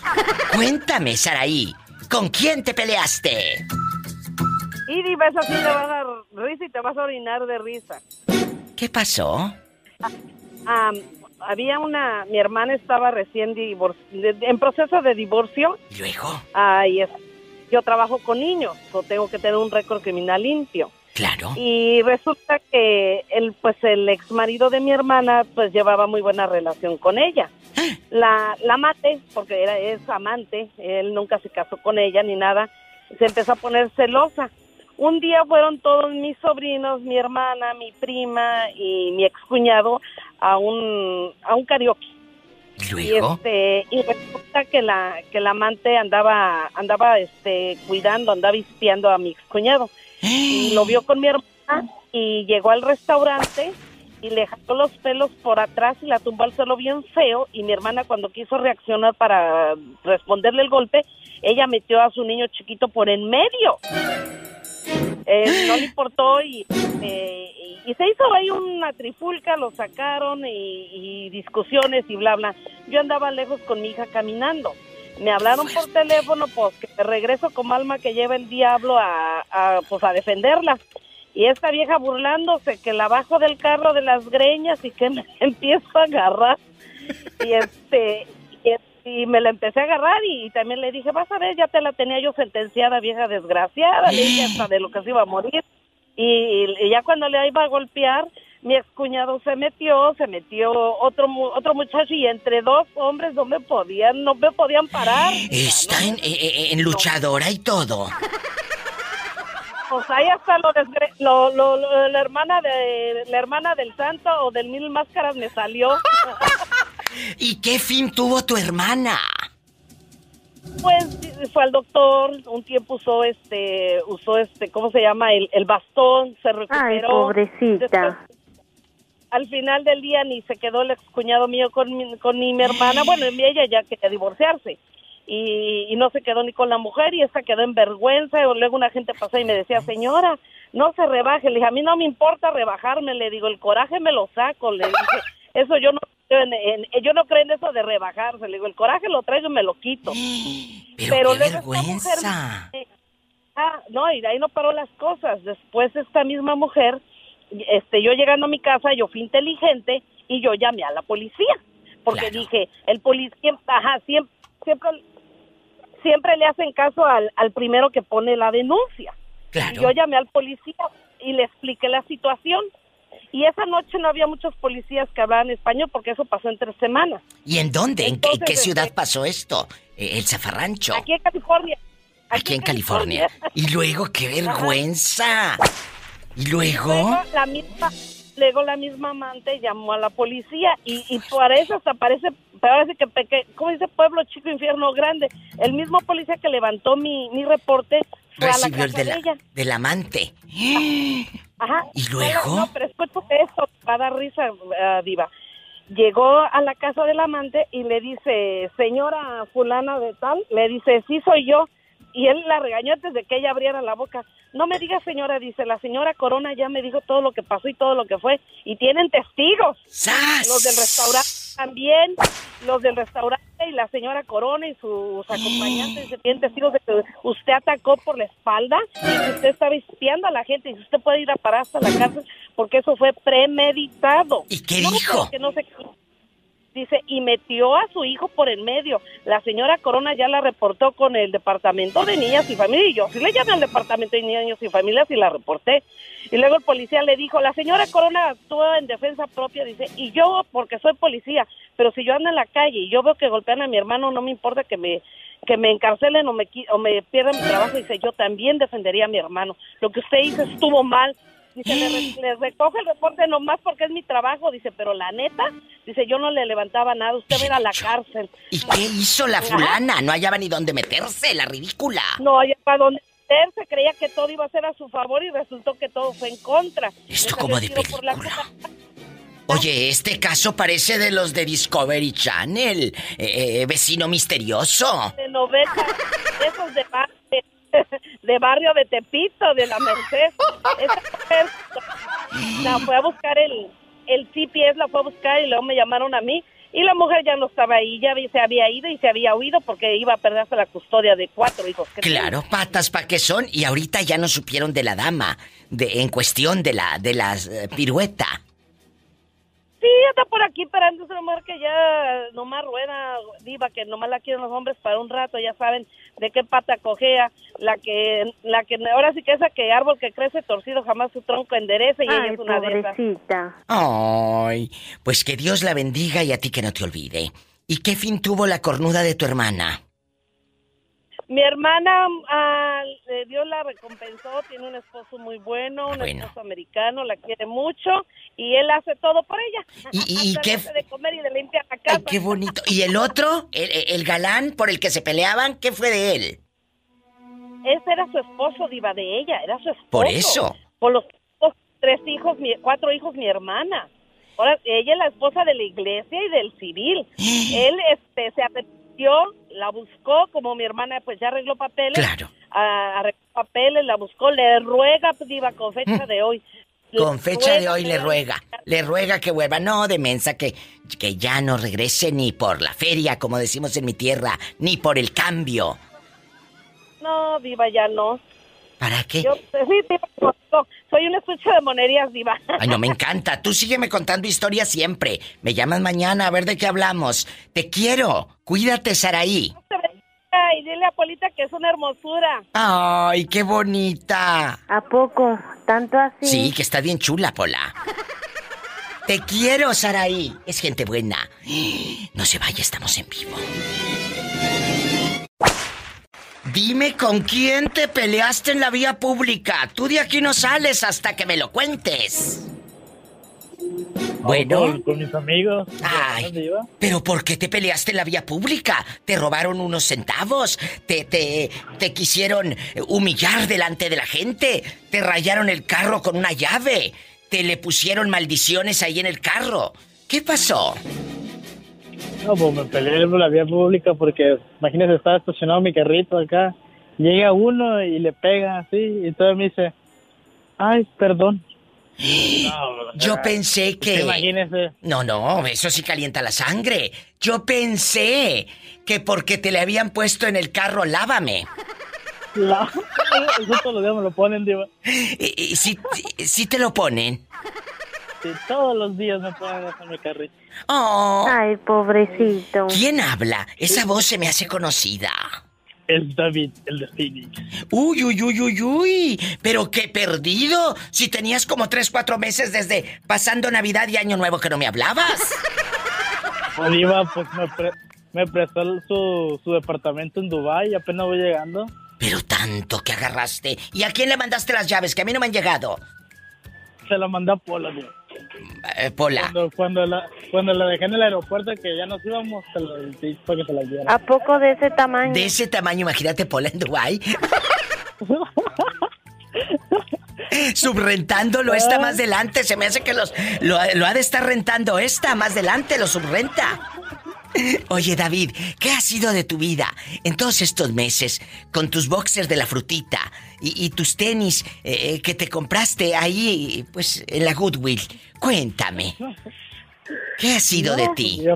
Cuéntame, Saraí, ¿con quién te peleaste? Y Diva, eso sí te va a dar risa y te vas a orinar de risa. ¿Qué pasó? Ah, había una, mi hermana estaba recién divor- de- en proceso de divorcio. ¿Y luego? Ah, y es- yo trabajo con niños, o tengo que tener un récord criminal limpio. Claro. Y resulta que el, pues el ex marido de mi hermana, pues llevaba muy buena relación con ella. La, la amante, porque era, es amante, él nunca se casó con ella ni nada, se empezó a poner celosa. Un día fueron todos mis sobrinos, mi hermana, mi prima y mi excuñado a un, a un karaoke. ¿Y este y resulta que la que la amante andaba andaba este cuidando, andaba espiando a mi excuñado. Y lo vio con mi hermana y llegó al restaurante y le jaló los pelos por atrás y la tumbó al suelo bien feo y mi hermana cuando quiso reaccionar para responderle el golpe, ella metió a su niño chiquito por en medio. Eh, no le importó y, eh, y- y se hizo ahí una trifulca, lo sacaron y, y discusiones y bla, bla. Yo andaba lejos con mi hija caminando. Me hablaron por teléfono, pues que regreso como alma que lleva el diablo a, pues, a defenderla. Y esta vieja burlándose que la bajo del carro de las greñas y que me empiezo a agarrar. Y este y, y me la empecé a agarrar y, también le dije, vas a ver, ya te la tenía yo sentenciada, vieja desgraciada, le dije hasta de lo que se iba a morir. Y, y ya cuando le iba a golpear, mi excuñado se metió, se metió otro otro muchacho y entre dos hombres no me podían, no me podían parar. Está en, eh, eh, en luchadora y todo. Pues ahí hasta lo, desgre- lo, lo- lo- la hermana de la hermana del santo o del mil máscaras me salió. ¿Y qué fin tuvo tu hermana? Pues fue al doctor, un tiempo usó este, usó este, ¿cómo se llama? El, el bastón, se recuperó. Ay, pobrecita. Después, al final del día ni se quedó el excuñado mío con mi, con ni mi hermana, bueno, y ella ya quería divorciarse. Y, y no se quedó ni con la mujer y esta quedó en vergüenza. Y luego una gente pasó y me decía, señora, no se rebaje. Le dije, a mí no me importa rebajarme. Le digo, el coraje me lo saco. Le dije, eso yo no en, en- yo no creo en eso de rebajarse. Le digo, el coraje lo traigo y me lo quito. Pero, qué luego esta vergüenza. mujer- Ah, no, y de ahí no paró las cosas. Después esta misma mujer, este, yo llegando a mi casa, yo fui inteligente y yo llamé a la policía. Porque dije, el policía, ajá, siempre, siempre, siempre le hacen caso al, al primero que pone la denuncia. Y yo llamé al policía y le expliqué la situación. Y esa noche no había muchos policías que hablaban español porque eso pasó en tres semanas. ¿Y en dónde? ¿En, qué- en qué Entonces, ciudad este- pasó esto? Eh, El zafarrancho. Aquí en California. Aquí en California. Y luego, qué vergüenza. Y luego. Luego la misma, luego la misma amante llamó a la policía y, y para eso hasta parece, parece que, peque, ¿cómo dice pueblo chico, infierno grande? El mismo policía que levantó mi, mi reporte Recibió el de la- del amante. Ajá. ¿Y luego? No, pero escucha esto, va a dar risa, ah, diva. Llegó a la casa del amante y le dice, señora fulana de tal, le dice, sí soy yo. Y él la regañó antes de que ella abriera la boca. No me diga señora, dice, la señora Corona ya me dijo todo lo que pasó y todo lo que fue. Y tienen testigos. Los del restaurante también, los del restaurante y la señora Corona y sus acompañantes tienen testigos de que usted atacó por la espalda y usted estaba espiando a la gente y usted puede ir a parar hasta la cárcel porque eso fue premeditado. ¿Y qué dijo? Que no qué. Dice, y metió a su hijo por en medio. La señora Corona ya la reportó con el Departamento de Niñas y Familia. Y yo sí le llamé al Departamento de Niños y Familias y la reporté. Y luego el policía le dijo, la señora Corona actuó en defensa propia. Dice, y yo, porque soy policía, pero si yo ando en la calle y yo veo que golpean a mi hermano, no me importa que me que me encarcelen o me, o me pierdan mi trabajo. Dice, yo también defendería a mi hermano. Lo que usted hizo estuvo mal. Dice, le, re- le recoge el reporte nomás porque es mi trabajo. Dice, pero la neta, dice, yo no le levantaba nada. Usted va a ir a la cárcel. ¿Y qué hizo la fulana? No hallaba ni dónde meterse, la ridícula. No, ya para donde él se creía que todo iba a ser a su favor y resultó que todo fue en contra. Esto como de el tiro por la culata. Oye, este caso parece de los de Discovery Channel. Eh, eh, vecino misterioso. de novela, de esos de, bar- de, barrio de Tepito, de la Merced. Esa mujer la fue a buscar el, el CPS, la fue a buscar y luego me llamaron a mí. Y la mujer ya no estaba ahí, ya se había ido y se había huido porque iba a perderse la custodia de cuatro hijos. Claro, patas pa' que son. Y ahorita ya no supieron de la dama. De, en cuestión de la, de las eh, pirueta. sí, anda por aquí esperando esa mujer que ya nomás rueda, diva, que nomás la quieren los hombres para un rato, ya saben de qué pata cojea, la que, la que ahora sí que esa que árbol que crece torcido jamás su tronco enderece y ella es una de esas. pobrecita. Ay, pues que Dios la bendiga y a ti que no te olvide. ¿Y qué fin tuvo la cornuda de tu hermana? Mi hermana, ah, Dios la recompensó, tiene un esposo muy bueno, un Bueno. esposo americano, la quiere mucho y él hace todo por ella. ¿Y- qué de comer y de limpiar la casa. Ay, qué bonito. ¿Y el otro? ¿El, el galán por el que se peleaban? ¿Qué fue de él? Ese era su esposo, diva, de ella, era su esposo. Por eso. Por los tres hijos, mi- cuatro hijos, mi hermana. Ahora, ella es la esposa de la iglesia y del civil. Él este, se arrepintió, la buscó, como mi hermana pues ya arregló papeles. Claro. ah, arregló papeles, la buscó, le ruega, diva, con fecha de hoy. Con fecha de hoy le ruega. Le ruega que vuelva. No, de mensa, que, que ya no regrese ni por la feria, como decimos en mi tierra, ni por el cambio. No, diva, ya no. ¿Para qué? Yo, sí, diva, no, soy un estuche de monerías, diva. Ay, no, me encanta. Tú sígueme contando historias siempre. Me llamas mañana a ver de qué hablamos. Te quiero. Cuídate, Saraí. Ay, dile a Polita que es una hermosura. Ay, qué bonita. ¿A poco? ¿Tanto así? Sí, que está bien chula, Pola. Te quiero, Saraí. Es gente buena. No se vaya, estamos en vivo. Dime con quién te peleaste en la vía pública. Tú de aquí no sales hasta que me lo cuentes. Bueno. Con, con mis amigos. Ay, pero ¿por qué te peleaste en la vía pública? ¿Te robaron unos centavos? ¿Te, te, te quisieron humillar delante de la gente? ¿Te rayaron el carro con una llave? ¿Te le pusieron maldiciones ahí en el carro? ¿Qué pasó? No, pues me peleé por la vía pública porque, imagínese, estaba estacionado mi carrito acá. Llega uno y le pega así, y todo me dice, ay, perdón. No, Yo pensé que... Imagínese. No, no, eso sí calienta la sangre. Yo pensé que porque te le habían puesto en el carro, lávame. La- Eso todos los días me lo ponen, diva. Y, y sí, sí te lo ponen. Sí, todos los días me ponen eso en mi carrito. Oh. Ay, pobrecito. ¿Quién habla? Esa voz se me hace conocida. Es David, el de Phoenix. Uy, uy, uy, uy, uy. Pero qué perdido. Si tenías como tres, cuatro meses desde pasando Navidad y Año Nuevo que no me hablabas. O diva, pues me, pre- me prestó su, su departamento en Dubai y apenas voy llegando. Pero tanto que agarraste. ¿Y a quién le mandaste las llaves? Que a mí no me han llegado. Se la mandé a Pola, diva. Eh, Pola. Cuando, cuando, la, cuando la dejé en el aeropuerto que ya nos íbamos, se di para que se la diera. ¿A poco de ese tamaño? De ese tamaño, imagínate Pola en Dubai. Subrentándolo esta más adelante. Se me hace que los lo, lo ha de estar rentando esta más adelante, lo subrenta. Oye, David, ¿qué ha sido de tu vida en todos estos meses con tus boxers de la frutita y, y tus tenis eh, que te compraste ahí, pues, en la Goodwill? Cuéntame. ¿Qué ha sido de No, ti? Yo,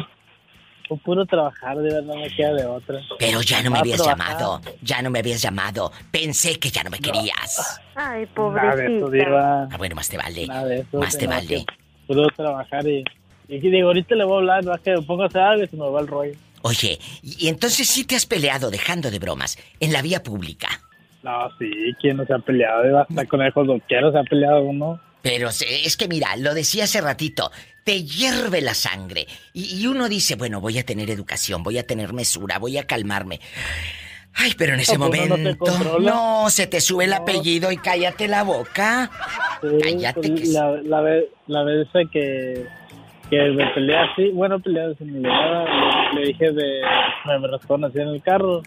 pues, puro trabajar, de verdad, no me queda de otra. Pero ya no me Ah, habías trabajar. llamado. Ya no me habías llamado. Pensé que ya no me querías. Ay, Nada de eso, pobrecita. diva. Ah, bueno, más te vale. Nada de eso. Más te vale. Puro trabajar y... Y digo, ahorita le voy a hablar, más que me a hacer algo y se me va el rollo. Oye, y entonces sí te has peleado, dejando de bromas, en la vía pública. No, sí, ¿quién no se ha peleado? Hasta con el quiero se ha peleado uno. Pero es que mira, lo decía hace ratito, te hierve la sangre. Y, y uno dice, bueno, voy a tener educación, voy a tener mesura, voy a calmarme. Ay, pero en ese No, pues no momento. controla. no, se te sube el apellido y cállate la boca. Sí, Cállate pues, que la, la, vez, la vez que, que me peleé así, bueno, peleé sin le, le dije de, me, me rasparon así en el carro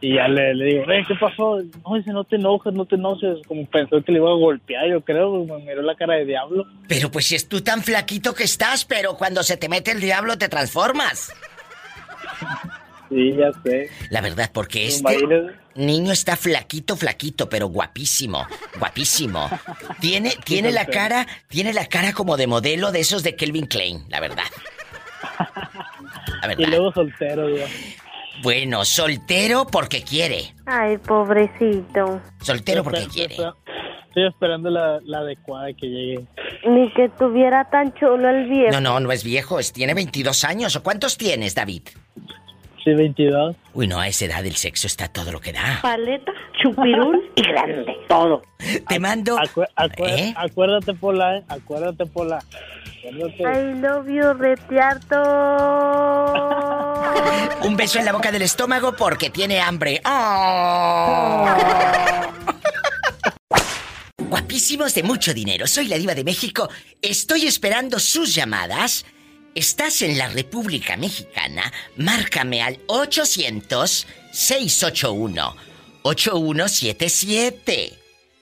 y ya le, le digo, "Ey, ¿qué pasó? No, dice, no te enojes, no te enojes, como pensó que le iba a golpear, yo creo, me miró la cara de diablo. Pero pues si es tú tan flaquito que estás, pero cuando se te mete el diablo te transformas. Sí, ya sé. La verdad, porque este. Niño está flaquito, flaquito, pero guapísimo, guapísimo. Tiene, tiene la cara, tiene la cara como de modelo de esos de Kelvin Klein, la verdad. La Y luego soltero, digo. Bueno, soltero porque quiere. Ay, pobrecito. Soltero porque quiere. estoy esperando la, la adecuada que llegue. Ni que tuviera tan chulo el viejo. No, no, no es viejo, es, tiene 22 años. ¿O cuántos tienes, David? Sí, 22. Uy, no, a esa edad el sexo está todo lo que da. Paleta, chupirul y grande. Todo. Te mando... Acu- acu- ¿Eh? Acuérdate, Pola, ¿eh? Acuérdate, Pola. Acuérdate. I love you, retiarto. Un beso en la boca del estómago porque tiene hambre. ¡Oh! Guapísimos de mucho dinero. Soy la diva de México. Estoy esperando sus llamadas. Estás en la República Mexicana. Márcame al 800-681-8177.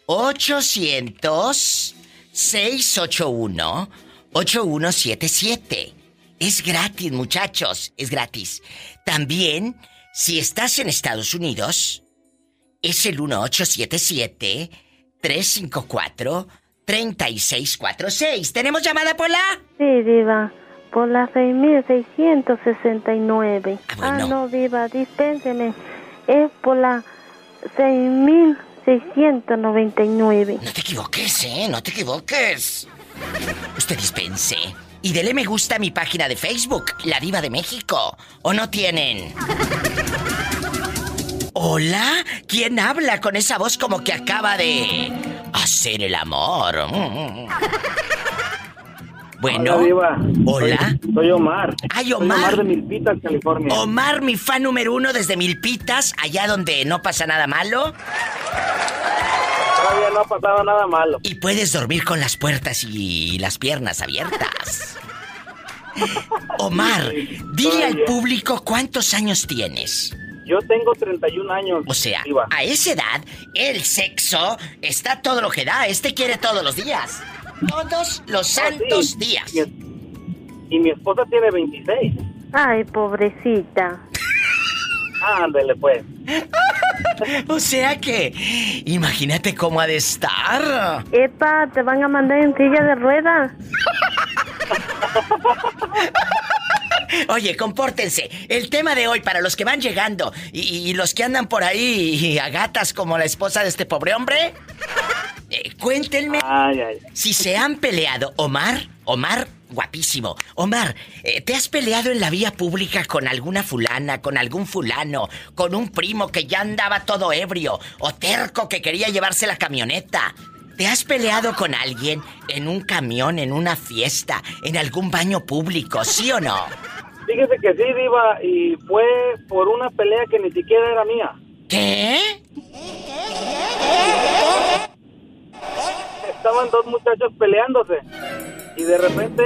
800-681-8177. Es gratis, muchachos. Es gratis. También, si estás en Estados Unidos, es el 1877-354-3646. ¿Tenemos llamada, Pola? Sí, diva. Por la 6669. Ah, bueno. no, diva, dispénseme. Es por la 6699. No te equivoques, ¿eh? No te equivoques. Usted dispense. Y dele me gusta a mi página de Facebook, La Diva de México. ¿O no tienen? ¿Hola? ¿Quién habla con esa voz como que acaba de hacer el amor? Bueno. Hola. Hola. Soy, soy Omar. Ay, Soy Omar. Omar de Milpitas, California. Omar, mi fan número uno desde Milpitas, allá donde no pasa nada malo. Todavía no ha pasado nada malo. Y puedes dormir con las puertas y las piernas abiertas. Omar, dile al público cuántos años tienes. Yo tengo 31 años. O sea, a esa edad, el sexo está todo lo que da. Este quiere todos los días. Todos los santos sí. días. Y mi esposa tiene 26. Ay, pobrecita. Ándele, pues. O sea que, imagínate cómo ha de estar. Epa, te van a mandar en silla de ruedas. Oye, compórtense. El tema de hoy para los que van llegando y, y los que andan por ahí a gatas como la esposa de este pobre hombre. Eh, cuéntenme Ay, ay. si se han peleado. Omar, Omar, guapísimo. Omar, eh, ¿te has peleado en la vía pública con alguna fulana, con algún fulano, con un primo que ya andaba todo ebrio o terco que quería llevarse la camioneta? ¿Te has peleado con alguien en un camión, en una fiesta, en algún baño público, sí o no? Fíjese que sí, Diva, y fue por una pelea que ni siquiera era mía. ¿Qué? Estaban dos muchachos peleándose. Y de repente,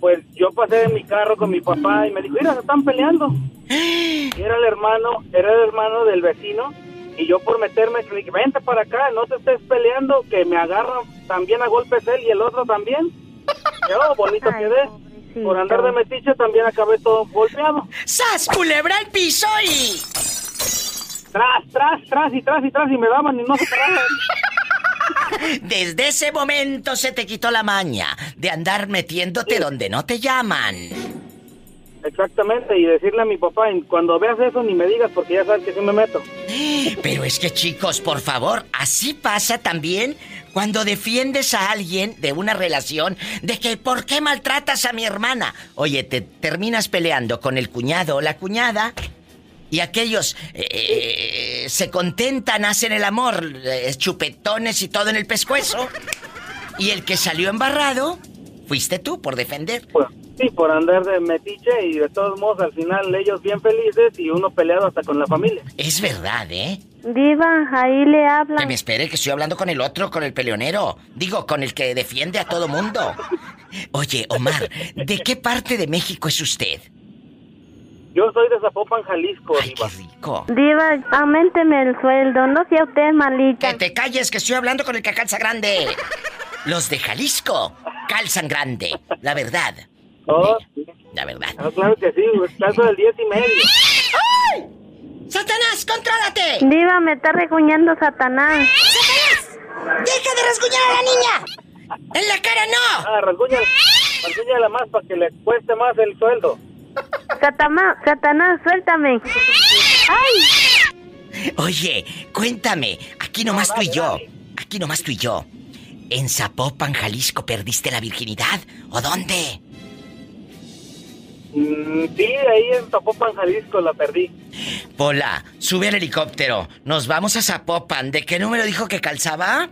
pues yo pasé en mi carro con mi papá y me dijo, mira, se están peleando. Y era el hermano, era el hermano del vecino. Y yo por meterme, le dije, vente para acá, no te estés peleando, que me agarran también a golpes él y el otro también. Yo, bonito quedé. Por andar de metiche también acabé todo golpeado. ¡Sas, culebra al piso y... Tras, tras, tras y tras y tras y me daban y no se paraban. Desde ese momento se te quitó la maña de andar metiéndote donde no te llaman. Exactamente, y decirle a mi papá, cuando veas eso ni me digas porque ya sabes que sí me meto. Pero es que chicos, por favor, así pasa también cuando defiendes a alguien de una relación de que ¿por qué maltratas a mi hermana? Oye, te terminas peleando con el cuñado o la cuñada y aquellos eh, se contentan, hacen el amor, eh, chupetones y todo en el pescuezo. Y el que salió embarrado, fuiste tú por defender. Sí, por andar de metiche y de todos modos al final ellos bien felices y uno peleado hasta con la familia. Es verdad, ¿eh? Diva, ahí le Que hablan. me espere, que estoy hablando con el otro, con el peleonero. Digo, con el que defiende a todo mundo. Oye, Omar, ¿de qué parte de México es usted? Yo soy de Zapopan, Jalisco, Diva. Rico. Diva, aumenteme el sueldo, no sea usted malita. Que te calles, que estoy hablando con el que calza grande. Los de Jalisco calzan grande, la verdad. Oh, La verdad. ah, claro que sí, caso del 10 y medio. ¡Satanás, contrólate! Diva, me está reguñando Satanás. ¡Deja de rasguñar a la niña! ¡En la cara no! Ah, rasguñala, rasguñala más para que le cueste más el sueldo. Satanás, Satanás, suéltame. ¡Ay! Oye, cuéntame, aquí nomás tú y yo. aquí nomás tú y yo. ¿En Zapopan, Jalisco, perdiste la virginidad? ¿O dónde? Mm, sí, ahí en Zapopan, Jalisco, la perdí. Pola, sube al helicóptero. Nos vamos a Zapopan. ¿De qué número dijo que calzaba?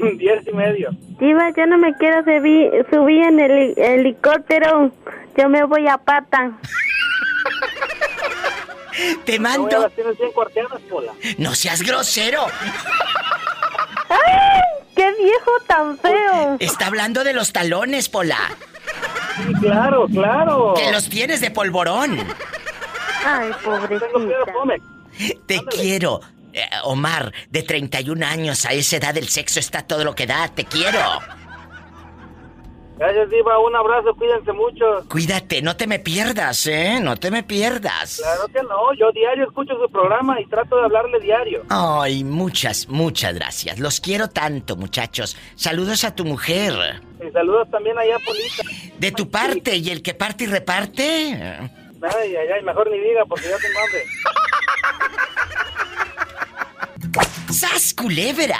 Diez y medio. Diva, yo no me quiero subir, subir en el heli- helicóptero. Yo me voy a pata. Te mando. No seas grosero. ¡Ay! ¡Qué viejo tan feo! Está hablando de los talones, Pola. Sí, claro, claro. Que los tienes de polvorón. Ay, pobrecita. Te quiero. Eh, Omar, de 31 años, a esa edad el sexo está todo lo que da. Te quiero. Gracias, Diva. Un abrazo, cuídense mucho. Cuídate, no te me pierdas, ¿eh? No te me pierdas. Claro que no, yo diario escucho su programa y trato de hablarle diario. Ay, muchas, muchas gracias. Los quiero tanto, muchachos. Saludos a tu mujer. Y saludos también allá, Polita. De tu parte, y el que parte y reparte. Ay, ay, ay, mejor ni diga porque ya tengo hambre. ¡Sas culebra!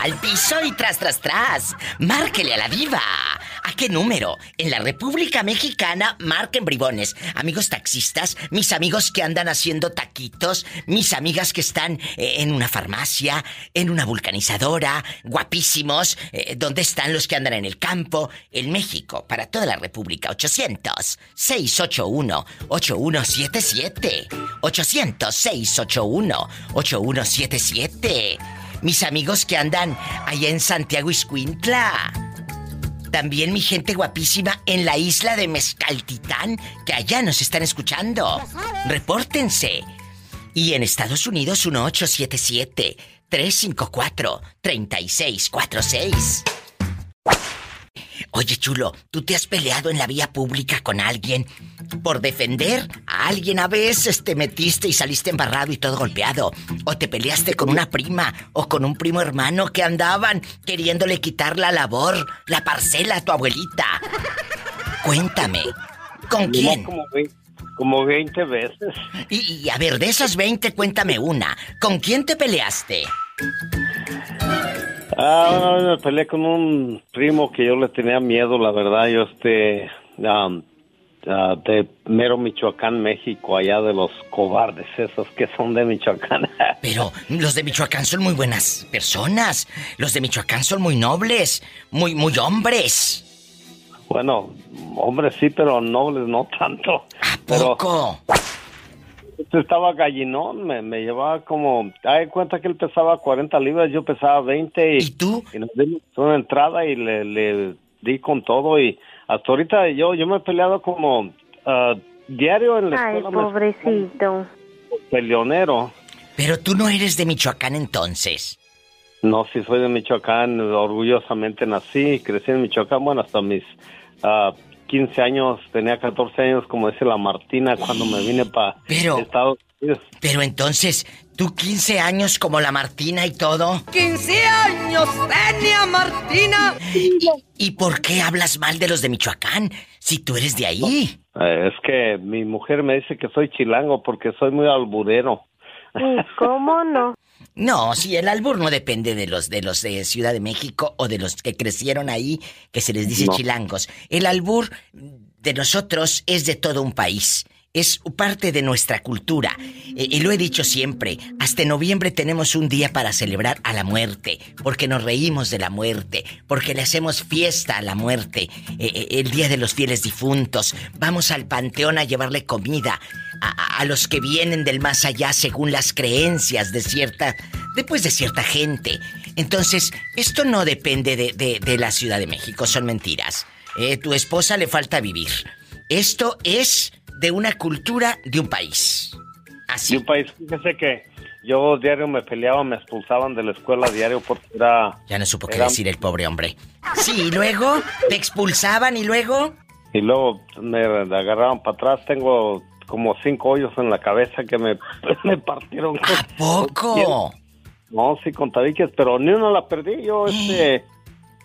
Al piso y tras, tras, tras. Márquele a la diva. ¿A qué número? En la República Mexicana, marquen bribones. Amigos taxistas, mis amigos que andan haciendo taquitos, mis amigas que están eh, en una farmacia, en una vulcanizadora, guapísimos. eh, ¿Dónde están los que andan en el campo? En México, para toda la República, 800-681-8177. 800-681-8177. Mis amigos que andan allá en Santiago Iscuintla. También mi gente guapísima en la isla de Mezcaltitán, que allá nos están escuchando. Repórtense. Y en Estados Unidos, 1877-354-3646. Oye, chulo, ¿tú te has peleado en la vía pública con alguien por defender a alguien a veces te metiste y saliste embarrado y todo golpeado? ¿O te peleaste con una prima o con un primo hermano que andaban queriéndole quitar la labor, la parcela a tu abuelita? Cuéntame, ¿con quién? Como, ve- como 20 veces. Y, y a ver, de esas 20, cuéntame una. ¿Con quién te peleaste? Ah, una vez me peleé con un primo que yo le tenía miedo, la verdad. Yo, este, ah, de Mero, Michoacán, México, allá de los cobardes, esos que son de Michoacán. Pero los de Michoacán son muy buenas personas. Los de Michoacán son muy nobles, muy, muy hombres. bueno, hombres sí, pero nobles no tanto. ¿A poco? Este estaba gallinón, me, me llevaba como... Hay cuenta que él pesaba 40 libras, yo pesaba 20. ¿Y, tú? Y nos dimos una entrada y le, le di con todo y hasta ahorita yo, yo me he peleado como ah, diario en la Ay, escuela. me- pobrecito. peleonero. Pero tú no eres de Michoacán entonces. No, sí soy de Michoacán, orgullosamente nací y crecí en Michoacán, bueno, hasta mis ah, 15 años, tenía 14 años, como dice la Martina, cuando me vine para Pero- Estados Unidos. Pero entonces, tú 15 años como la Martina y todo. 15 años tenía Martina. ¿Y, y por qué hablas mal de los de Michoacán si tú eres de ahí? Eh, es que mi mujer me dice que soy chilango porque soy muy alburero. ¿Y cómo no? No, si el albur no depende de los de los de Ciudad de México o de los que crecieron ahí, que se les dice No. chilangos. El albur de nosotros es de todo un país. Es parte de nuestra cultura. Y lo he dicho siempre, hasta noviembre tenemos un día para celebrar a la muerte, porque nos reímos de la muerte, porque le hacemos fiesta a la muerte, eh, eh, el día de los fieles difuntos. Vamos al panteón a llevarle comida a los que vienen del más allá según las creencias de cierta, después de cierta gente. Entonces, esto no depende de, de- de la Ciudad de México, son mentiras. Eh, tu esposa le falta vivir. Esto es de una cultura de un país. Así. De un país, fíjese que yo diario me peleaba, me expulsaban de la escuela diario porque era... Ya no supo qué era- decir el pobre hombre. Sí, y luego te expulsaban y luego... Y luego me agarraban para atrás, tengo como cinco hoyos en la cabeza que me, me partieron. ¿A poco? No, sí, con tabiques, pero ni una la perdí. Yo, este,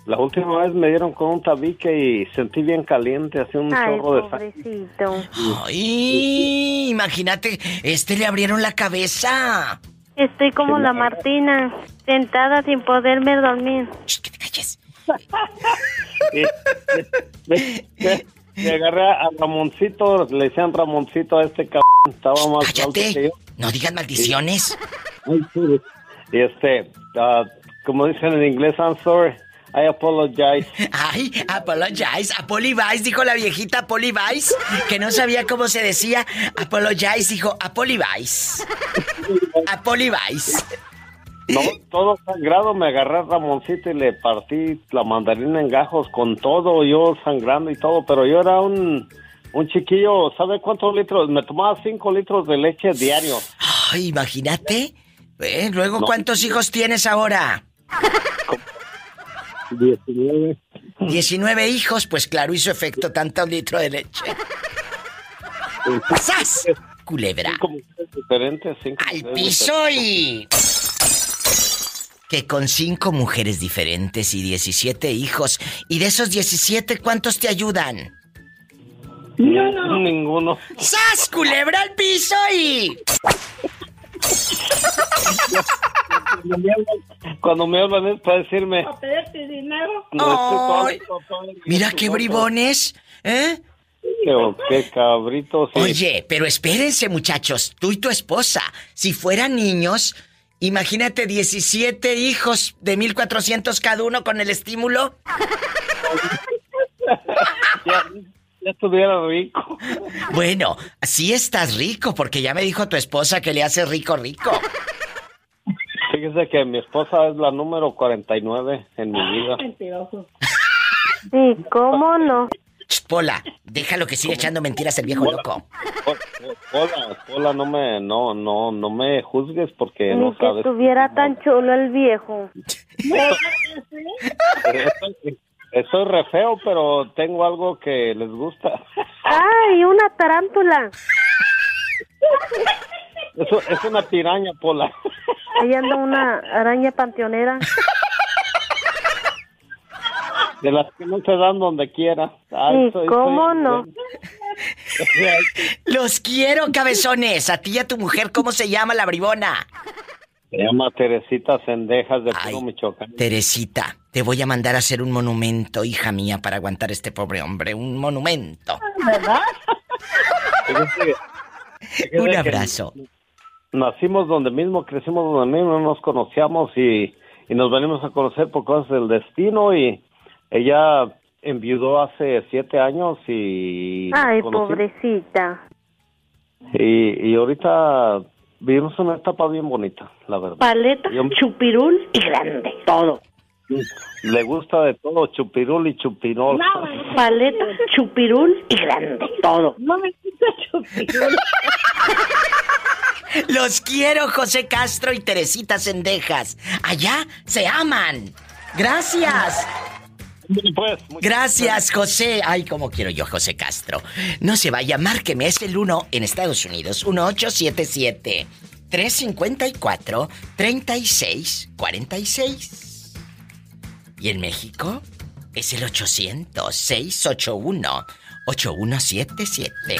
la última vez me dieron con un tabique y sentí bien caliente, hacía un Ay, chorro de sangre. pobrecito. Ay, imagínate, este le abrieron la cabeza. Estoy como la. Martina. sentada sin poderme dormir. Y- me, me- me agarré a Ramoncito, le decían Ramoncito a este cabrón, estaba más alto que yo. No digas maldiciones. Y este, ah, como dicen en inglés, I'm sorry, I apologize. Ay, apologize, apologize, dijo la viejita apologize, que no sabía cómo se decía. Apologize, dijo apologize. Apologize. No, todo sangrado, me agarré a Ramoncito y le partí la mandarina en gajos con todo, yo sangrando y todo, pero yo era un, un chiquillo, ¿sabe cuántos litros? Me tomaba cinco litros de leche diario. Ay, imagínate. Eh, Luego, No. ¿cuántos hijos tienes ahora? 19. 19 hijos, pues claro, hizo efecto tanto litro de leche. ¡Sas! Culebra. Diferentes, Al piso y... Que con cinco mujeres diferentes y 17 hijos. Y de esos 17, ¿cuántos te ayudan? diferentes. Ninguno. ¡Sas! Culebra al piso y... Cuando me hablan, cuando me hablan es para decirme... dinero? No, Ay, Mira qué bribones, ¿eh? Qué, qué cabritos. sí. Oye, pero espérense, muchachos, tú y tu esposa, si fueran niños, imagínate 17 hijos de 1400 cada uno con el estímulo. ya, ya estuviera rico. Bueno, sí estás rico, porque ya me dijo tu esposa que le hace rico rico. Fíjese que mi esposa es la número 49 en mi vida. Sí, ¿cómo no? Pola, déjalo que siga echando mentiras el viejo loco. Hola, hola, no me, no, no, no me juzgues porque Ni no que sabes. estuviera tan chulo el viejo. Estoy, estoy re feo, pero tengo algo que les gusta. ¡Ay, una tarántula! Eso es una piraña, Pola. Ahí anda una araña panteonera. De las que no se dan donde quiera. Ay, soy- ¿cómo soy- no? Los quiero, cabezones. A ti y a tu mujer, ¿cómo se llama la bribona? Se llama Teresita Sendejas de Puro Michoacán. Teresita, te voy a mandar a hacer un monumento, hija mía, para aguantar este pobre hombre. Un monumento. ¿Verdad? Un que abrazo. Nacimos donde mismo, crecimos donde mismo, nos conocíamos y, y nos venimos a conocer por cosas del destino y ella enviudó hace siete años y... Ay, pobrecita. Y, y ahorita vivimos una etapa bien bonita, la verdad. Paleta, Yo- chupirul y grande. Todo. Le gusta de todo, chupirul y chupirol. Paleta, chupirul y grande. Todo. No me gusta chupirul. Los quiero, José Castro y Teresita Sendejas. Allá se aman. Gracias. Pues, Gracias, José. Ay, cómo quiero yo, José Castro. No se vaya, márqueme. Es el 1 en Estados Unidos. 1877 354 3646. ¿Y en México? Es el 800 681 8177.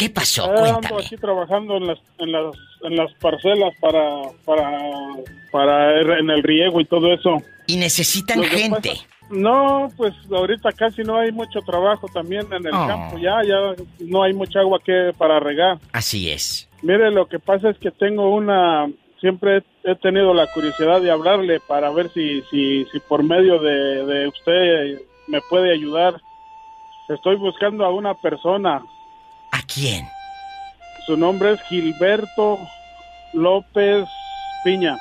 ¿Qué pasó? Eh, ando Cuéntame. aquí trabajando en las, en las, en las parcelas para, para, para en el riego y todo eso. Y necesitan gente. pasa- no, pues ahorita casi no hay mucho trabajo también en el Oh. campo. Ya, ya no hay mucha agua que para regar. Así es. Mire, lo que pasa es que tengo una, siempre he tenido la curiosidad de hablarle para ver si, si, si por medio de, de usted me puede ayudar. Estoy buscando a una persona. ¿A quién? Su nombre es Gilberto López Piña.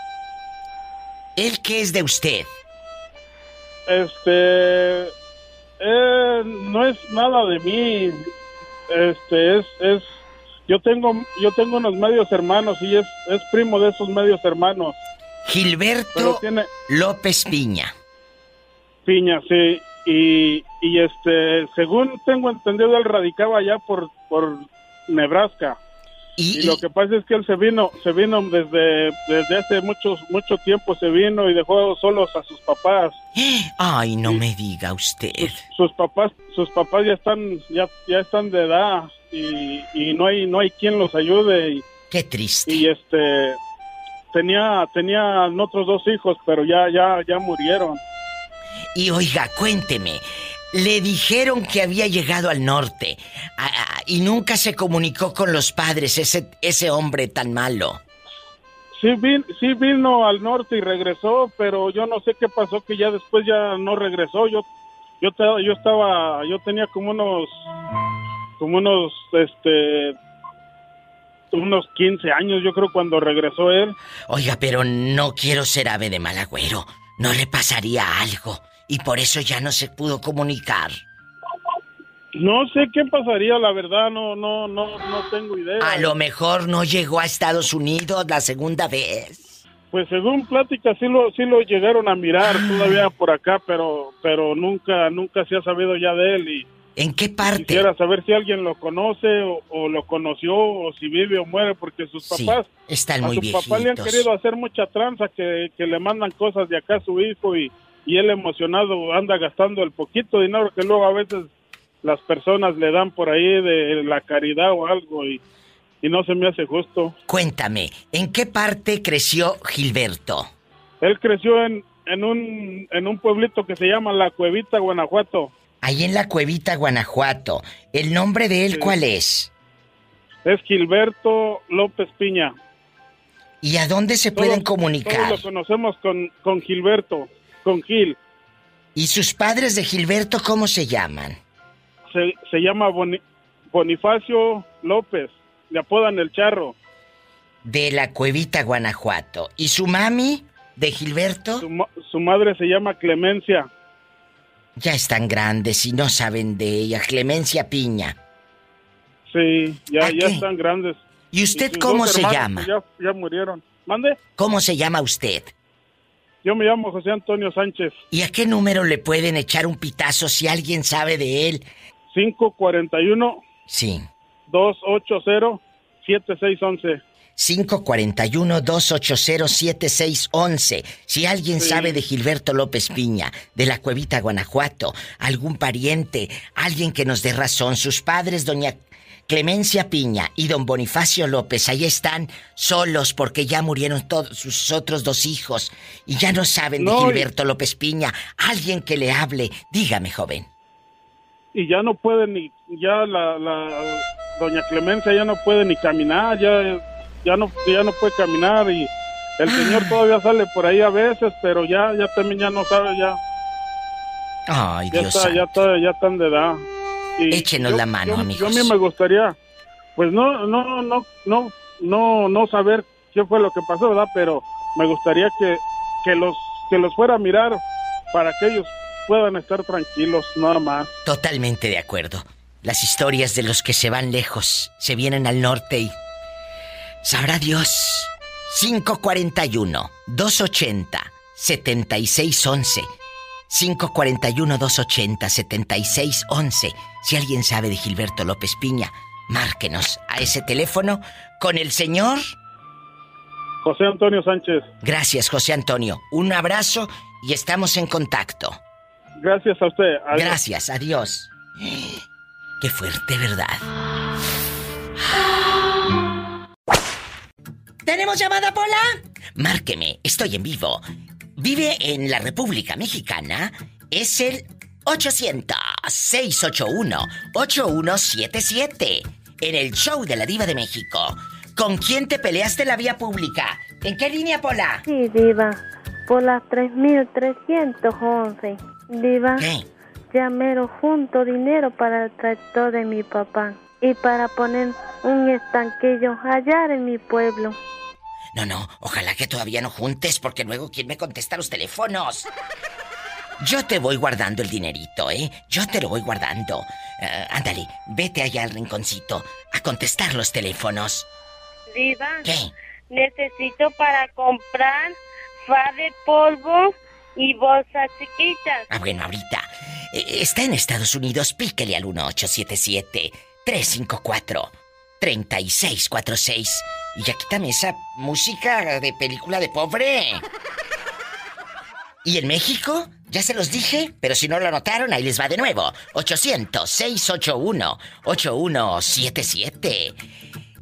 ¿El qué es de usted? Este, eh, no es nada de mí. Este es, es, yo tengo, yo tengo unos medios hermanos y es, es primo de esos medios hermanos. Gilberto tiene López Piña. piña, sí. Y, y este, según tengo entendido, él radicaba allá por, por Nebraska. Y, lo que pasa es que él se vino, se vino desde, desde hace muchos, mucho tiempo se vino y dejó solos a sus papás. Ay, no me diga usted. sus papás sus papás ya están ya ya están de edad y, y no hay no hay quien los ayude y, Qué triste. y este tenía tenían otros dos hijos, pero ya ya ya murieron. Y oiga, cuénteme, le dijeron que había llegado al norte a- a- y nunca se comunicó con los padres ese ese hombre tan malo. Sí, vin- sí vino al norte y regresó, pero yo no sé qué pasó que ya después ya no regresó. Yo yo te- yo estaba yo tenía como unos como unos este unos 15 años yo creo cuando regresó él. Oiga, pero no quiero ser ave de mal agüero. No le pasaría algo y por eso ya no se pudo comunicar. No sé qué pasaría, la verdad, no no no no tengo idea. A lo mejor no llegó a Estados Unidos la segunda vez. Pues según pláticas sí lo sí lo llegaron a mirar Ah. todavía por acá, pero pero nunca nunca se ha sabido ya de él y ¿En qué parte? quisiera saber si alguien lo conoce o, o lo conoció o si vive o muere porque sus Sí, papás están a muy su papá le han querido hacer mucha tranza que, que le mandan cosas de acá a su hijo y, y él emocionado anda gastando el poquito dinero que luego a veces las personas le dan por ahí de la caridad o algo y, y no se me hace justo. Cuéntame, ¿en qué parte creció Gilberto? Él creció en, en, un, en un pueblito que se llama La Cuevita, Guanajuato. Ahí en la cuevita, Guanajuato. ¿El nombre de él Sí. cuál es? Es Gilberto López Piña. ¿Y a dónde se pueden comunicar? Todos lo conocemos con, con Gilberto, con Gil. ¿Y sus padres de Gilberto cómo se llaman? Se, se llama Boni- Bonifacio López. Le apodan el charro. De la cuevita, Guanajuato. ¿Y su mami de Gilberto? Su, ma- su madre se llama Clemencia. Ya están grandes y no saben de ella. Clemencia Piña. Sí, ya, ¿A ya qué? están grandes. ¿Y usted cómo se llama? Ya, ya murieron. Mande, ¿Cómo se llama usted? Yo me llamo José Antonio Sánchez. ¿Y a qué número le pueden echar un pitazo si alguien sabe de él? 541 Sí. 280 7611. 541-280-7611. Si alguien Sí. sabe de Gilberto López Piña, de la Cuevita, Guanajuato, algún pariente, alguien que nos dé razón, sus padres, doña Clemencia Piña y don Bonifacio López, ahí están solos porque ya murieron todos sus otros dos hijos y ya no saben de No, y- Gilberto López Piña. Alguien que le hable. Dígame, joven. y ya no puede ni ya la, la doña Clemencia ya no puede ni caminar ya ya no ya no puede caminar y el señor todavía sale por ahí a veces pero ya ya también ya no sabe ya Ay, ya Dios está ya está ya están de edad Y Échenos la mano, yo, amigos. yo a mí me gustaría pues no no no no no no saber qué fue lo que pasó verdad pero me gustaría que que los que los fuera a mirar para que ellos puedan estar tranquilos nada más Totalmente de acuerdo. Las historias de los que se van lejos, se vienen al norte y... Sabrá Dios. 541-280-7611. 541-280-7611. Si alguien sabe de Gilberto López Piña, márquenos a ese teléfono con el señor. José Antonio Sánchez Gracias, José Antonio. Un abrazo y estamos en contacto. Gracias a usted. Adiós. Gracias, adiós. Qué fuerte, ¿verdad? ¿Tenemos llamada, Pola? Márqueme, estoy en vivo. Vive en la República Mexicana. Es el 800-681-8177. En el show de la Diva de México. ¿Con quién te peleaste en la vía pública? ¿En qué línea, Pola? Sí, Diva. Por las 3.311. Diva. ¿Qué? Ya mero junto dinero para el tractor de mi papá. Y para poner un estanquillo allá en mi pueblo. No, no, ojalá que todavía no juntes, porque luego ¿quién me contesta los teléfonos? Yo te voy guardando el dinerito, ¿eh? Yo te lo voy guardando. Eh, ándale, vete allá al rinconcito a contestar los teléfonos. Diva. ¿Qué? Necesito para comprar fa de polvo y bolsas chiquitas. Ah, bueno, ahorita. Eh, está en Estados Unidos, píquele al 1877-354-3646. Y ya quítame esa música de película de pobre. ¿Y en México? Ya se los dije, pero si no lo anotaron, ahí les va de nuevo. 800-681-8177.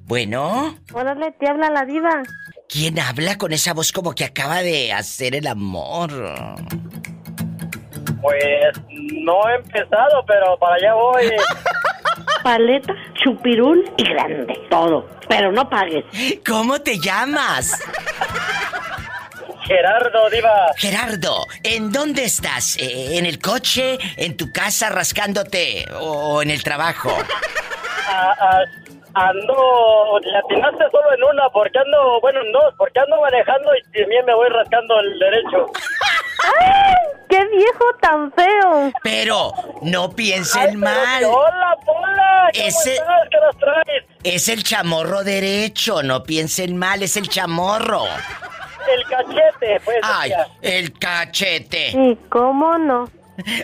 Bueno. Órale, te habla la diva. ¿Quién habla con esa voz como que acaba de hacer el amor? Pues no he empezado, pero para allá voy. Paleta, chupirul y grande. Todo. Pero no pagues. ¿Cómo te llamas? Gerardo, diva. Gerardo, ¿en dónde estás? Eh, ¿En el coche? ¿En tu casa rascándote? ¿O en el trabajo? Ah, ah, ando, le atinaste solo en una, porque ando, bueno, en dos, porque ando manejando y también me voy rascando el derecho. ¡Ay! ¡Qué viejo tan feo! Pero no piensen mal. Hola, Pola, ¿cómo Ese- estás? ¿Qué las traes? Es el chamorro derecho, no piensen mal, es el chamorro. El cachete, pues. Ay, decía. el cachete. ¿Y cómo no?